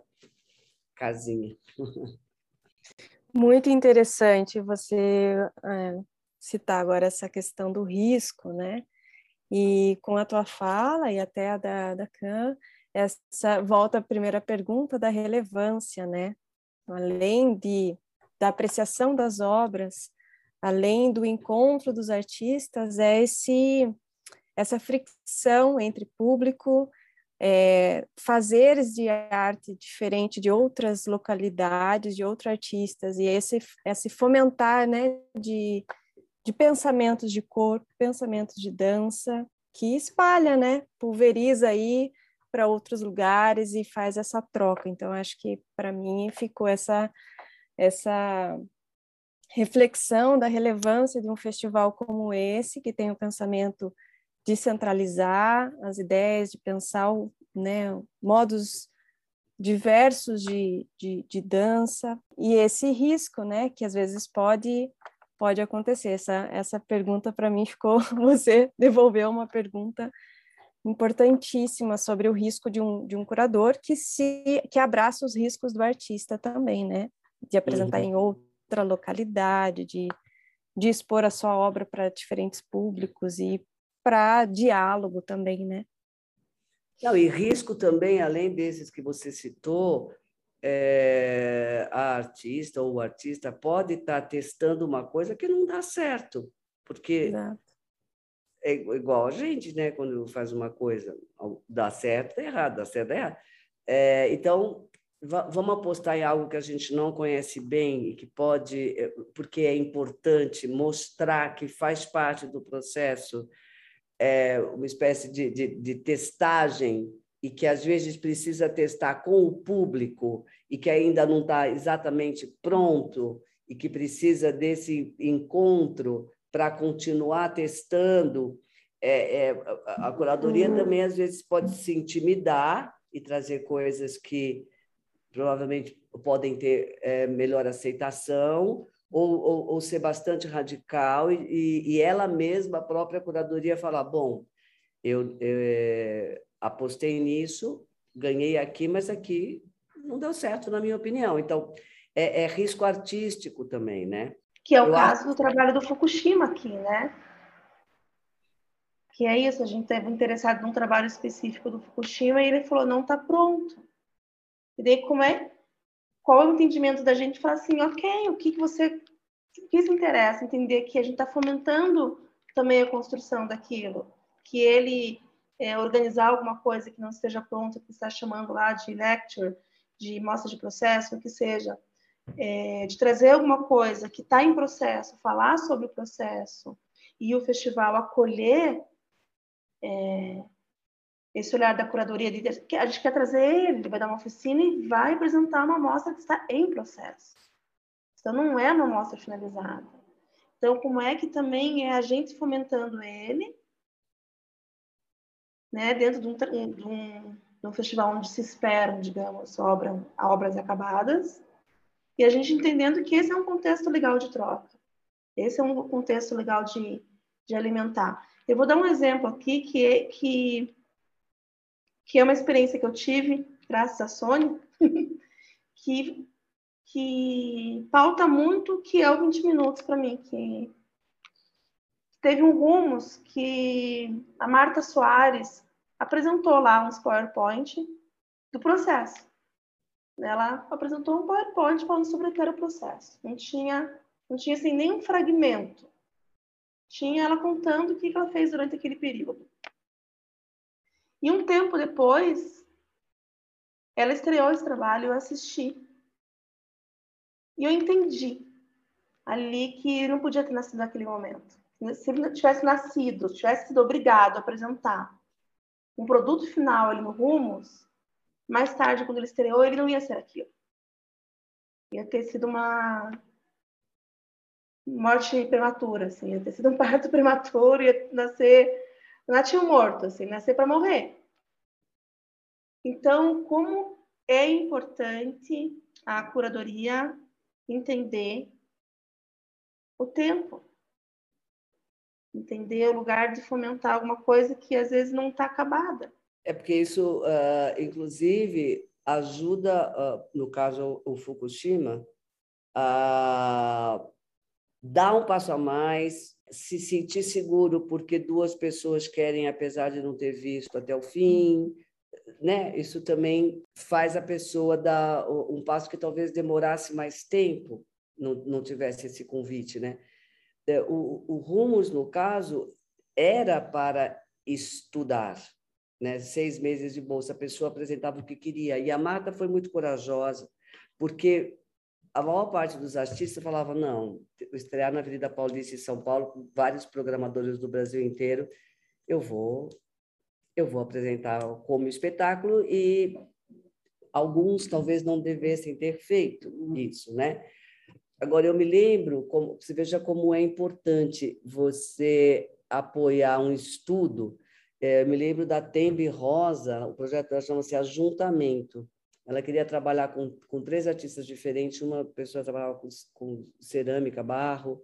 casinha. Muito interessante você é, citar agora essa questão do risco, né? E com a tua fala e até a da, da Can, essa volta à primeira pergunta da relevância, né? Além de da apreciação das obras, além do encontro dos artistas, é esse essa fricção entre público, é, fazeres de arte diferente de outras localidades, de outros artistas, e esse, esse fomentar né, de, de pensamentos de corpo, pensamentos de dança, que espalha, né, pulveriza aí para outros lugares e faz essa troca. Então, acho que para mim ficou essa, essa reflexão da relevância de um festival como esse, que tem o pensamento de centralizar as ideias, de pensar né, modos diversos de, de, de, dança e esse risco, né, que às vezes pode pode acontecer. Essa essa pergunta para mim ficou você devolveu uma pergunta importantíssima sobre o risco de um, de um curador que se que abraça os riscos do artista também, né? De apresentar uhum. em outra localidade, de, de expor a sua obra para diferentes públicos e para diálogo também, né? Não, e risco também, além desses que você citou, é, a artista ou o artista pode estar testando uma coisa que não dá certo, porque Exato é igual a gente, né? Quando faz uma coisa, dá certo, dá errado, dá certo, dá errado. É, então, vamos apostar em algo que a gente não conhece bem e que pode, é, porque é importante mostrar que faz parte do processo, é, uma espécie de, de, de testagem e que às vezes precisa testar com o público e que ainda não está exatamente pronto e que precisa desse encontro para continuar testando. É, é, a curadoria uhum. também, às vezes, pode se intimidar e trazer coisas que provavelmente podem ter é, melhor aceitação, ou, ou, ou, ser bastante radical, e, e, ela mesma, a própria curadoria, falar: bom, eu, eu é, apostei nisso, ganhei aqui, mas aqui não deu certo, na minha opinião. Então, é, é risco artístico também, né? que é o caso do trabalho do Fukushima aqui, né? Que é isso, a gente estava interessado num trabalho específico do Fukushima e ele falou, não está pronto. E daí, como é? Qual é o entendimento da gente? Falar assim, ok, o que, que você... O que se interessa? Entender que a gente está fomentando também a construção daquilo. Que ele é, organizar alguma coisa que não esteja pronta, que está chamando lá de lecture, de mostra de processo, o que seja, é, de trazer alguma coisa que está em processo, falar sobre o processo e o festival acolher é, esse olhar da curadoria, de, a gente quer trazer ele, ele vai dar uma oficina e vai apresentar uma amostra que está em processo. Então, não é uma amostra finalizada. Então, como é que também é a gente fomentando ele, né, dentro de um, de um, de um festival onde se esperam, digamos, obra, obras acabadas, e a gente entendendo que esse é um contexto legal de troca, esse é um contexto legal de, de alimentar. Eu vou dar um exemplo aqui que é, que, que é uma experiência que eu tive, graças à Sônia, que, que pauta muito o que é o 20 minutos para mim, que teve um rumos que a Marta Soares apresentou lá uns PowerPoint do processo. Ela apresentou um PowerPoint falando sobre o que era o processo. Não tinha, não tinha assim, nenhum fragmento. Tinha ela contando o que ela fez durante aquele período. E um tempo depois, ela estreou esse trabalho, eu assisti. E eu entendi ali que não podia ter nascido naquele momento. Se ele tivesse nascido, tivesse sido obrigado a apresentar um produto final ali no Rumos, mais tarde, quando ele estreou, ele não ia ser aquilo. Ia ter sido uma morte prematura, assim, ia ter sido um parto prematuro, ia nascer, nasceu morto, assim, nascer para morrer. Então, como é importante a curadoria entender o tempo, entender o lugar de fomentar alguma coisa que às vezes não está acabada. É porque isso, uh, inclusive, ajuda, uh, no caso o Fukushima, a dar um passo a mais, se sentir seguro porque duas pessoas querem, apesar de não ter visto até o fim, né? Isso também faz a pessoa dar um passo que talvez demorasse mais tempo, não, não tivesse esse convite, né? É, o, o Rumos, no caso, era para estudar, né? seis meses de bolsa, a pessoa apresentava o que queria. E a Marta foi muito corajosa, porque a maior parte dos artistas falava não, estrear na Avenida Paulista em São Paulo, com vários programadores do Brasil inteiro, eu vou, eu vou apresentar como espetáculo e alguns talvez não devessem ter feito isso, né? Agora, eu me lembro, como, você veja como é importante você apoiar um estudo. É, eu me lembro da Tembe Rosa, o projeto chama-se Ajuntamento. Ela queria trabalhar com, com três artistas diferentes. Uma pessoa trabalhava com, com cerâmica, barro,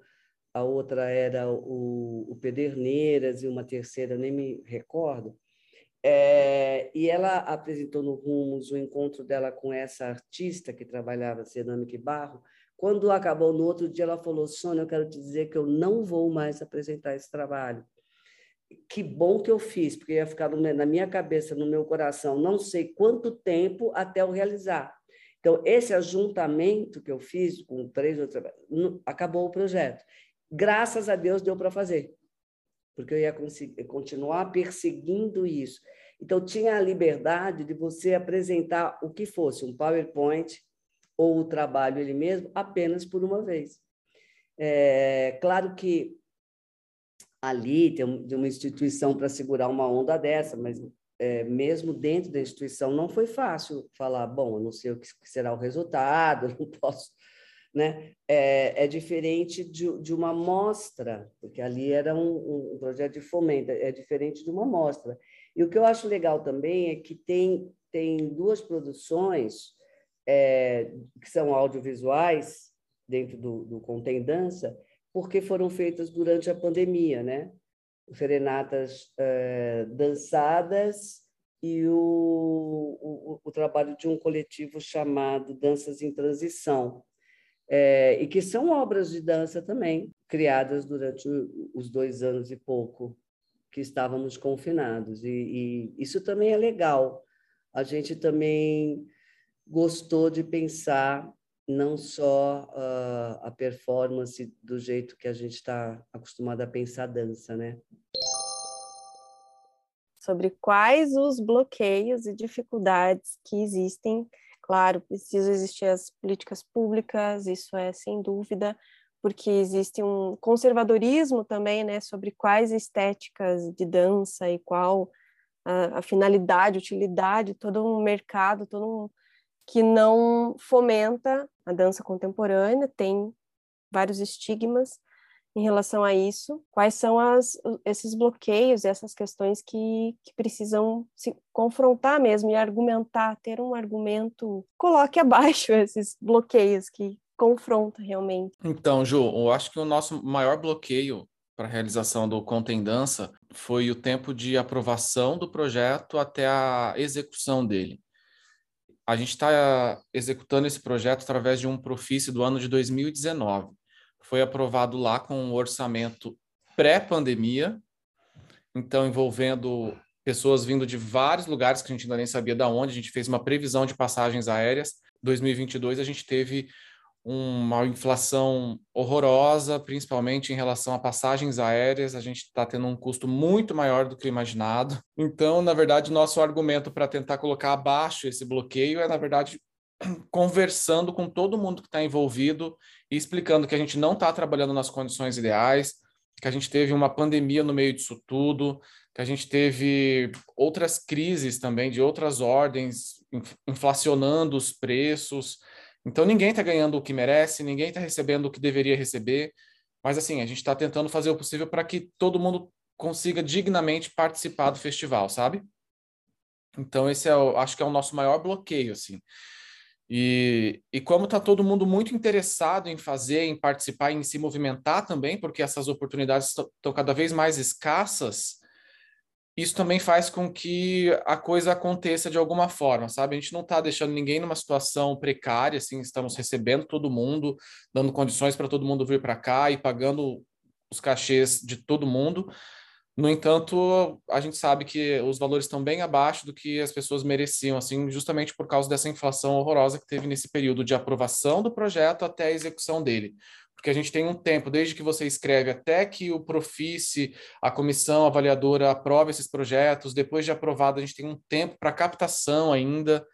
a outra era o, o Pederneiras e uma terceira, nem me recordo. É, e ela apresentou no Rumos o encontro dela com essa artista que trabalhava cerâmica e barro, quando acabou no outro dia, ela falou: Sônia, eu quero te dizer que eu não vou mais apresentar esse trabalho. Que bom que eu fiz, porque ia ficar na minha cabeça, no meu coração, não sei quanto tempo até eu realizar. Então, esse ajuntamento que eu fiz com três outros, acabou o projeto. Graças a Deus deu para fazer, porque eu ia continuar perseguindo isso. Então, tinha a liberdade de você apresentar o que fosse, um PowerPoint, ou o trabalho ele mesmo apenas por uma vez. É, claro que ali tem uma instituição para segurar uma onda dessa, mas é, mesmo dentro da instituição não foi fácil falar, bom, eu não sei o que será o resultado, não posso, né? É, é diferente de, de, uma mostra, porque ali era um, um, projeto de fomento, é diferente de uma mostra. E o que eu acho legal também é que tem, tem duas produções é, que são audiovisuais dentro do, do Contém Dança, porque foram feitas durante a pandemia, né? Serenatas é, dançadas e o, o, o, trabalho de um coletivo chamado Danças em Transição, é, e que são obras de dança também, criadas durante os dois anos e pouco que estávamos confinados. E, e isso também é legal. A gente também gostou de pensar não só uh, a performance do jeito que a gente está acostumado a pensar dança, né? Sobre quais os bloqueios e dificuldades que existem. Claro, precisa existir as políticas públicas, isso é sem dúvida, porque existe um conservadorismo também, né, sobre quais estéticas de dança e qual a, a finalidade, utilidade, todo um mercado, todo um que não fomenta a dança contemporânea, tem vários estigmas, em relação a isso, quais são as, esses bloqueios, essas questões que, que precisam se confrontar mesmo e argumentar, ter um argumento, coloque abaixo esses bloqueios que confronta realmente. Então, Ju, eu acho que o nosso maior bloqueio para a realização do Contendança foi o tempo de aprovação do projeto até a execução dele. A gente está executando esse projeto através de um profício do ano de 2019 foi aprovado lá com um orçamento pré-pandemia, então envolvendo pessoas vindo de vários lugares que a gente ainda nem sabia de onde. A gente fez uma previsão de passagens aéreas. 2022 a gente teve uma inflação horrorosa, principalmente em relação a passagens aéreas. A gente está tendo um custo muito maior do que imaginado. Então, na verdade, nosso argumento para tentar colocar abaixo esse bloqueio é, na verdade, conversando com todo mundo que está envolvido e explicando que a gente não está trabalhando nas condições ideais, que a gente teve uma pandemia no meio disso tudo, que a gente teve outras crises também de outras ordens, inflacionando os preços. Então ninguém está ganhando o que merece, ninguém está recebendo o que deveria receber. Mas assim, a gente está tentando fazer o possível para que todo mundo consiga dignamente participar do festival, sabe? Então esse é, o, acho que é o nosso maior bloqueio, assim. E, e como está todo mundo muito interessado em fazer, em participar, em se movimentar também, porque essas oportunidades estão cada vez mais escassas, isso também faz com que a coisa aconteça de alguma forma, sabe? A gente não está deixando ninguém numa situação precária, assim, estamos recebendo todo mundo, dando condições para todo mundo vir para cá e pagando os cachês de todo mundo, no entanto, a gente sabe que os valores estão bem abaixo do que as pessoas mereciam, assim, justamente por causa dessa inflação horrorosa que teve nesse período de aprovação do projeto até a execução dele. Porque a gente tem um tempo, desde que você escreve até que o Profice, a comissão avaliadora, aprova esses projetos, depois de aprovado, a gente tem um tempo para captação ainda.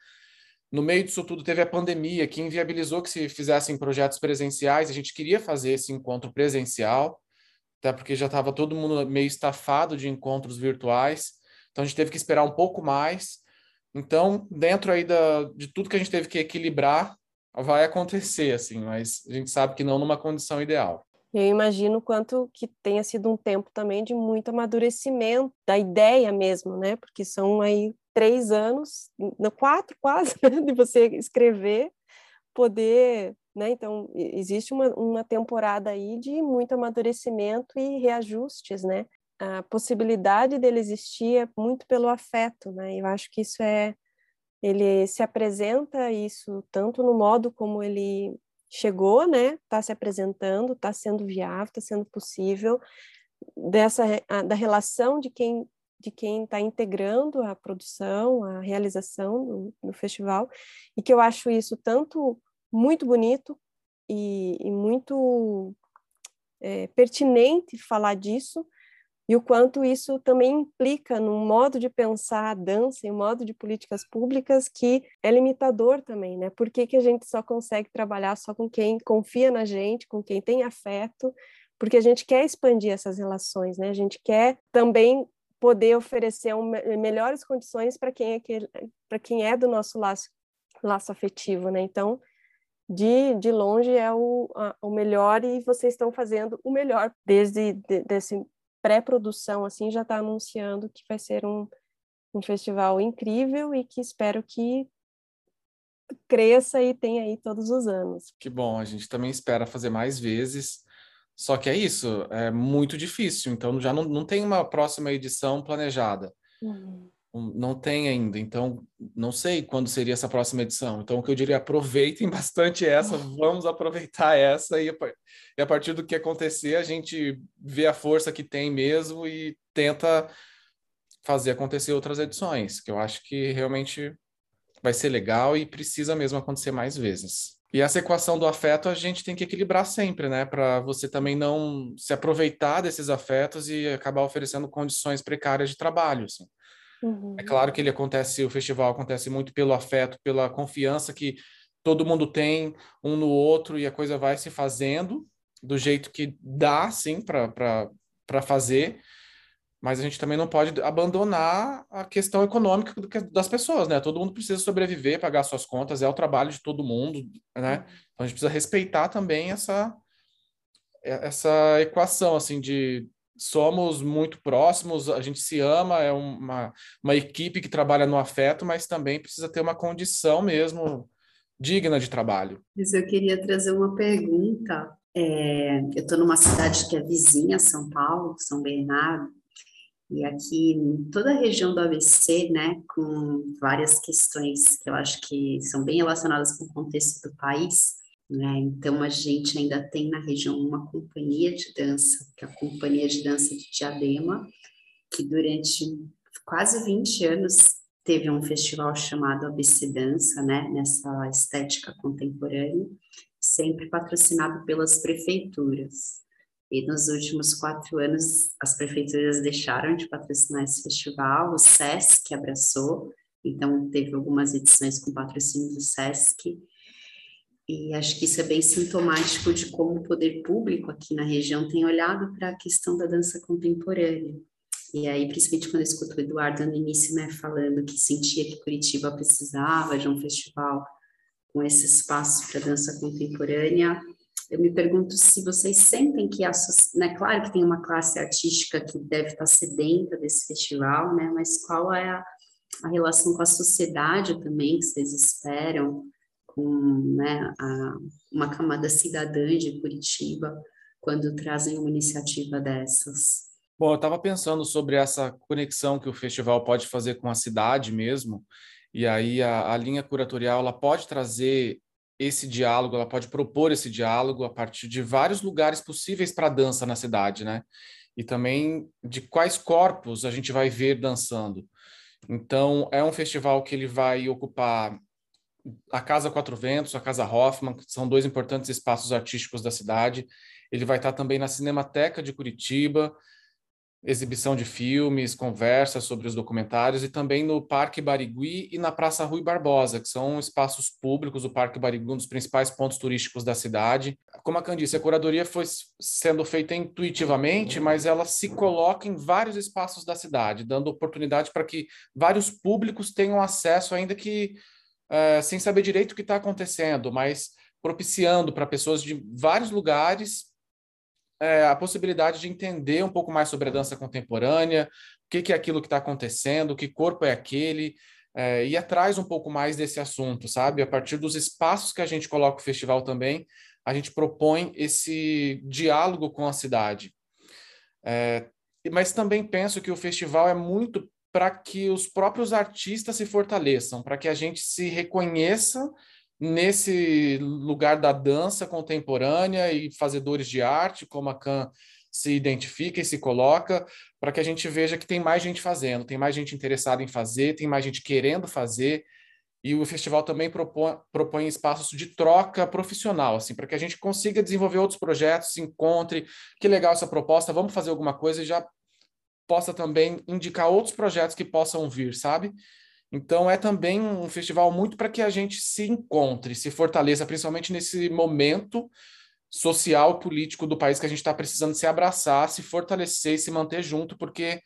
No meio disso tudo, teve a pandemia, que inviabilizou que se fizessem projetos presenciais, a gente queria fazer esse encontro presencial até porque já estava todo mundo meio estafado de encontros virtuais, então a gente teve que esperar um pouco mais. Então, dentro aí da, de tudo que a gente teve que equilibrar, vai acontecer, assim, mas a gente sabe que não numa condição ideal. Eu imagino quanto que tenha sido um tempo também de muito amadurecimento da ideia mesmo, né? Porque são aí três anos, quatro quase, de você escrever, poder né? Então, existe uma, uma temporada aí de muito amadurecimento e reajustes, né? A possibilidade dele existir é muito pelo afeto, né? Eu acho que isso é... Ele se apresenta isso tanto no modo como ele chegou, né? Está se apresentando, está sendo viável, está sendo possível dessa da relação de quem de quem está integrando a produção, a realização do, do, festival, e que eu acho isso tanto muito bonito e, e muito é, pertinente falar disso e o quanto isso também implica no modo de pensar a dança e modo de políticas públicas que é limitador também, né? Por que, que a gente só consegue trabalhar só com quem confia na gente, com quem tem afeto? Porque a gente quer expandir essas relações, né? A gente quer também poder oferecer um, melhores condições para quem é para quem é do nosso laço laço afetivo, né? Então, de, de longe é o, a, o melhor e vocês estão fazendo o melhor desde de, desse pré-produção assim já está anunciando que vai ser um, um festival incrível e que espero que cresça e tenha aí todos os anos. Que bom, a gente também espera fazer mais vezes. Só que é isso, é muito difícil, então já não, não tem uma próxima edição planejada. Uhum não tem ainda, então não sei quando seria essa próxima edição. Então, o que eu diria, aproveitem bastante essa, vamos aproveitar essa, e a, partir do que acontecer, a gente vê a força que tem mesmo e tenta fazer acontecer outras edições, que eu acho que realmente vai ser legal e precisa mesmo acontecer mais vezes. E essa equação do afeto a gente tem que equilibrar sempre, né? Para você também não se aproveitar desses afetos e acabar oferecendo condições precárias de trabalho. Assim. Uhum. É claro que ele acontece, o festival acontece muito pelo afeto, pela confiança que todo mundo tem um no outro e a coisa vai se fazendo do jeito que dá, sim, para fazer. Mas a gente também não pode abandonar a questão econômica das pessoas, né? Todo mundo precisa sobreviver, pagar suas contas, é o trabalho de todo mundo, né? Uhum. Então a gente precisa respeitar também essa, essa equação assim de somos muito próximos, a gente se ama, é uma, uma equipe que trabalha no afeto, mas também precisa ter uma condição mesmo digna de trabalho. Mas eu queria trazer uma pergunta. É, eu estou numa cidade que é vizinha São Paulo, São Bernardo, e aqui em toda a região do ABC, né, com várias questões que eu acho que são bem relacionadas com o contexto do país, né? Então, a gente ainda tem na região uma companhia de dança, que é a Companhia de Dança de Diadema, que durante quase 20 anos teve um festival chamado ABC Dança, né? nessa estética contemporânea, sempre patrocinado pelas prefeituras. E nos últimos quatro anos, as prefeituras deixaram de patrocinar esse festival, o SESC abraçou, então teve algumas edições com patrocínio do SESC, e acho que isso é bem sintomático de como o poder público aqui na região tem olhado para a questão da dança contemporânea. E aí, principalmente quando eu escuto o Eduardo no início, né, falando que sentia que Curitiba precisava de um festival com esse espaço para dança contemporânea, eu me pergunto se vocês sentem que, a, né, claro que tem uma classe artística que deve estar sedenta desse festival, né, mas qual é a, a relação com a sociedade também que vocês esperam né, a, uma camada cidadã de Curitiba quando trazem uma iniciativa dessas? Bom, eu estava pensando sobre essa conexão que o festival pode fazer com a cidade mesmo, e aí a, a linha curatorial ela pode trazer esse diálogo, ela pode propor esse diálogo a partir de vários lugares possíveis para dança na cidade, né? E também de quais corpos a gente vai ver dançando. Então, é um festival que ele vai ocupar a Casa Quatro Ventos, a Casa Hoffman, que são dois importantes espaços artísticos da cidade. Ele vai estar também na Cinemateca de Curitiba, exibição de filmes, conversas sobre os documentários e também no Parque Barigui e na Praça Rui Barbosa, que são espaços públicos, o Parque Barigui, um dos principais pontos turísticos da cidade. Como a Candice, a curadoria foi sendo feita intuitivamente, mas ela se coloca em vários espaços da cidade, dando oportunidade para que vários públicos tenham acesso, ainda que uh, sem saber direito o que está acontecendo, mas propiciando para pessoas de vários lugares uh, a possibilidade de entender um pouco mais sobre a dança contemporânea, o que, que é aquilo que está acontecendo, que corpo é aquele, uh, e atrás um pouco mais desse assunto, sabe? A partir dos espaços que a gente coloca o festival também, a gente propõe esse diálogo com a cidade. Mas também penso que o festival é muito para que os próprios artistas se fortaleçam, para que a gente se reconheça nesse lugar da dança contemporânea e fazedores de arte, como a Can se identifica e se coloca, para que a gente veja que tem mais gente fazendo, tem mais gente interessada em fazer, tem mais gente querendo fazer, e o festival também propõe, propõe espaços de troca profissional, assim, para que a gente consiga desenvolver outros projetos, se encontre, que legal essa proposta, vamos fazer alguma coisa e já possa também indicar outros projetos que possam vir, sabe? Então é também um festival muito para que a gente se encontre, se fortaleça, principalmente nesse momento social político do país que a gente está precisando se abraçar, se fortalecer e se manter junto, porque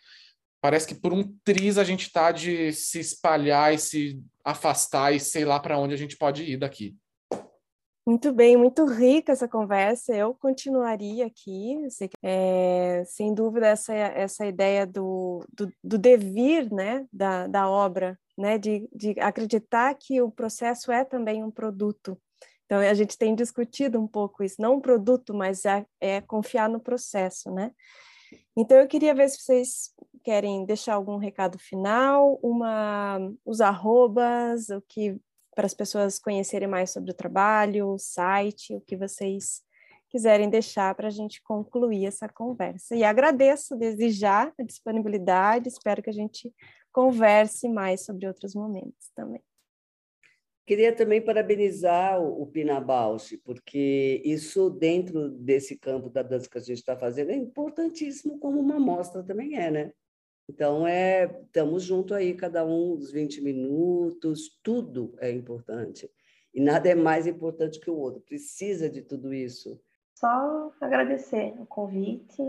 parece que por um triz a gente está de se espalhar e se afastar e sei lá para onde a gente pode ir daqui. Muito bem, muito rica essa conversa. Eu continuaria aqui. É, sem dúvida, essa, essa ideia do, do, do devir né, da, da obra, né, de, de acreditar que o processo é também um produto. Então, a gente tem discutido um pouco isso, não um produto, mas é, é confiar no processo. Né? Então, eu queria ver se vocês querem deixar algum recado final, uma, os arrobas, o que para as pessoas conhecerem mais sobre o trabalho, o site, o que vocês quiserem deixar para a gente concluir essa conversa. E agradeço desde já a disponibilidade, espero que a gente converse mais sobre outros momentos também. Queria também parabenizar o Pina Bausch, porque isso, dentro desse campo da dança que a gente está fazendo, é importantíssimo, como uma mostra também é, né? Então, é, estamos junto aí, cada um dos 20 minutos, tudo é importante. E nada é mais importante que o outro, precisa de tudo isso. Só agradecer o convite,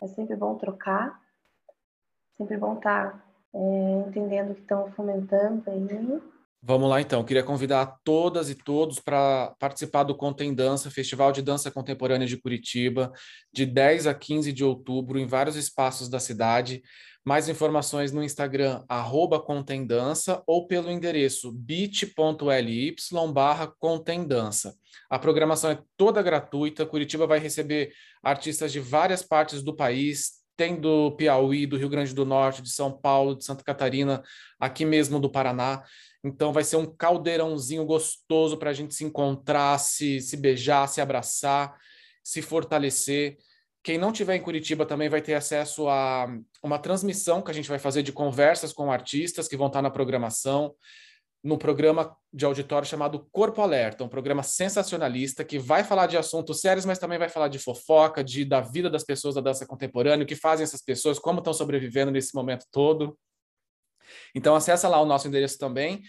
é sempre bom trocar, sempre bom estar tá, é, entendendo o que estão fomentando aí. Vamos lá então. Queria convidar todas e todos para participar do Contem Dança, Festival de Dança Contemporânea de Curitiba, de 10 a 15 de outubro, em vários espaços da cidade. Mais informações no Instagram, arroba Contemdança, ou pelo endereço bit.ly barra Contemdança. A programação é toda gratuita. Curitiba vai receber artistas de várias partes do país, tem do Piauí, do Rio Grande do Norte, de São Paulo, de Santa Catarina, aqui mesmo do Paraná. Então vai ser um caldeirãozinho gostoso para a gente se encontrar, se, se beijar, se abraçar, se fortalecer. Quem não tiver em Curitiba também vai ter acesso a uma transmissão que a gente vai fazer de conversas com artistas que vão estar na programação, no programa de auditório chamado Corpo Alerta, um programa sensacionalista que vai falar de assuntos sérios, mas também vai falar de fofoca, de da vida das pessoas da dança contemporânea, o que fazem essas pessoas, como estão sobrevivendo nesse momento todo. Então acessa lá o nosso endereço também.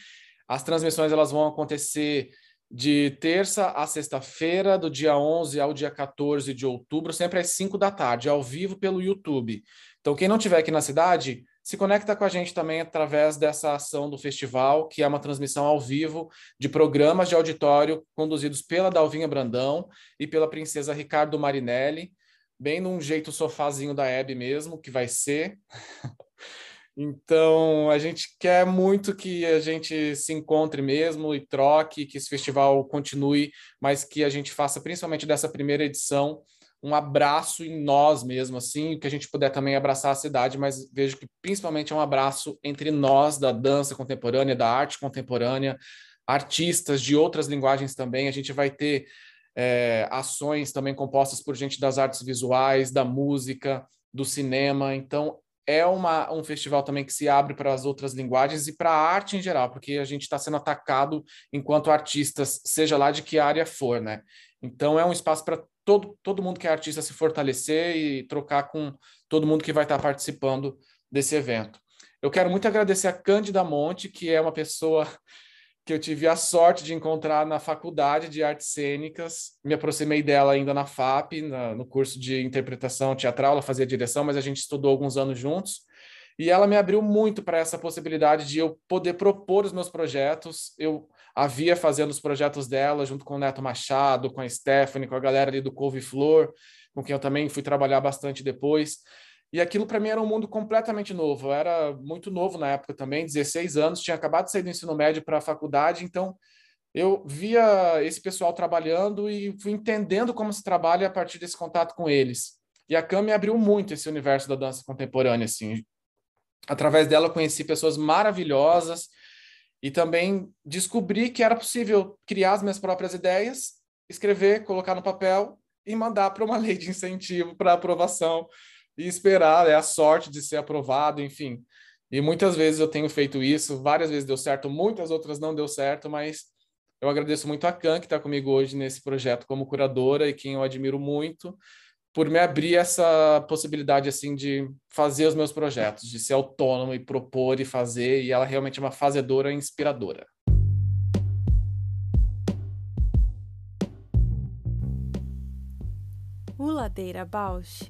As transmissões elas vão acontecer de terça a sexta-feira, do dia 11 ao dia 14 de outubro, sempre às 5 da tarde, ao vivo pelo YouTube. Então, quem não estiver aqui na cidade, se conecta com a gente também através dessa ação do festival, que é uma transmissão ao vivo de programas de auditório conduzidos pela Dalvinha Brandão e pela princesa Ricardo Marinelli, bem num jeito sofazinho da Hebe mesmo, que vai ser. Então, a gente quer muito que a gente se encontre mesmo e troque, que esse festival continue, mas que a gente faça, principalmente dessa primeira edição, um abraço em nós mesmo, assim, que a gente puder também abraçar a cidade, mas vejo que principalmente é um abraço entre nós da dança contemporânea, da arte contemporânea, artistas de outras linguagens também. A gente vai ter é, ações também compostas por gente das artes visuais, da música, do cinema. Então, é uma, um festival também que se abre para as outras linguagens e para a arte em geral, porque a gente está sendo atacado enquanto artistas, seja lá de que área for, né? Então é um espaço para todo, todo mundo que é artista se fortalecer e trocar com todo mundo que vai estar tá participando desse evento. Eu quero muito agradecer a Cândida Monte, que é uma pessoa que eu tive a sorte de encontrar na faculdade de artes cênicas. Me aproximei dela ainda na FAP, na, no curso de interpretação teatral, ela fazia direção, mas a gente estudou alguns anos juntos. E ela me abriu muito para essa possibilidade de eu poder propor os meus projetos. Eu havia fazendo os projetos dela junto com o Neto Machado, com a Stephanie, com a galera ali do Couve Flor, com quem eu também fui trabalhar bastante depois. E aquilo para mim era um mundo completamente novo. Eu era muito novo na época também, 16 anos, tinha acabado de sair do ensino médio para a faculdade, então eu via esse pessoal trabalhando e fui entendendo como se trabalha a partir desse contato com eles. E a Cam me abriu muito esse universo da dança contemporânea, assim. Através dela eu conheci pessoas maravilhosas e também descobri que era possível criar as minhas próprias ideias, escrever, colocar no papel e mandar para uma lei de incentivo para aprovação e esperar é a sorte de ser aprovado, enfim. E muitas vezes eu tenho feito isso, várias vezes deu certo, muitas outras não deu certo, mas eu agradeço muito a Can, que está comigo hoje nesse projeto como curadora e quem eu admiro muito, por me abrir essa possibilidade assim de fazer os meus projetos, de ser autônomo e propor e fazer, e ela realmente é uma fazedora inspiradora. O Ladeira Bausch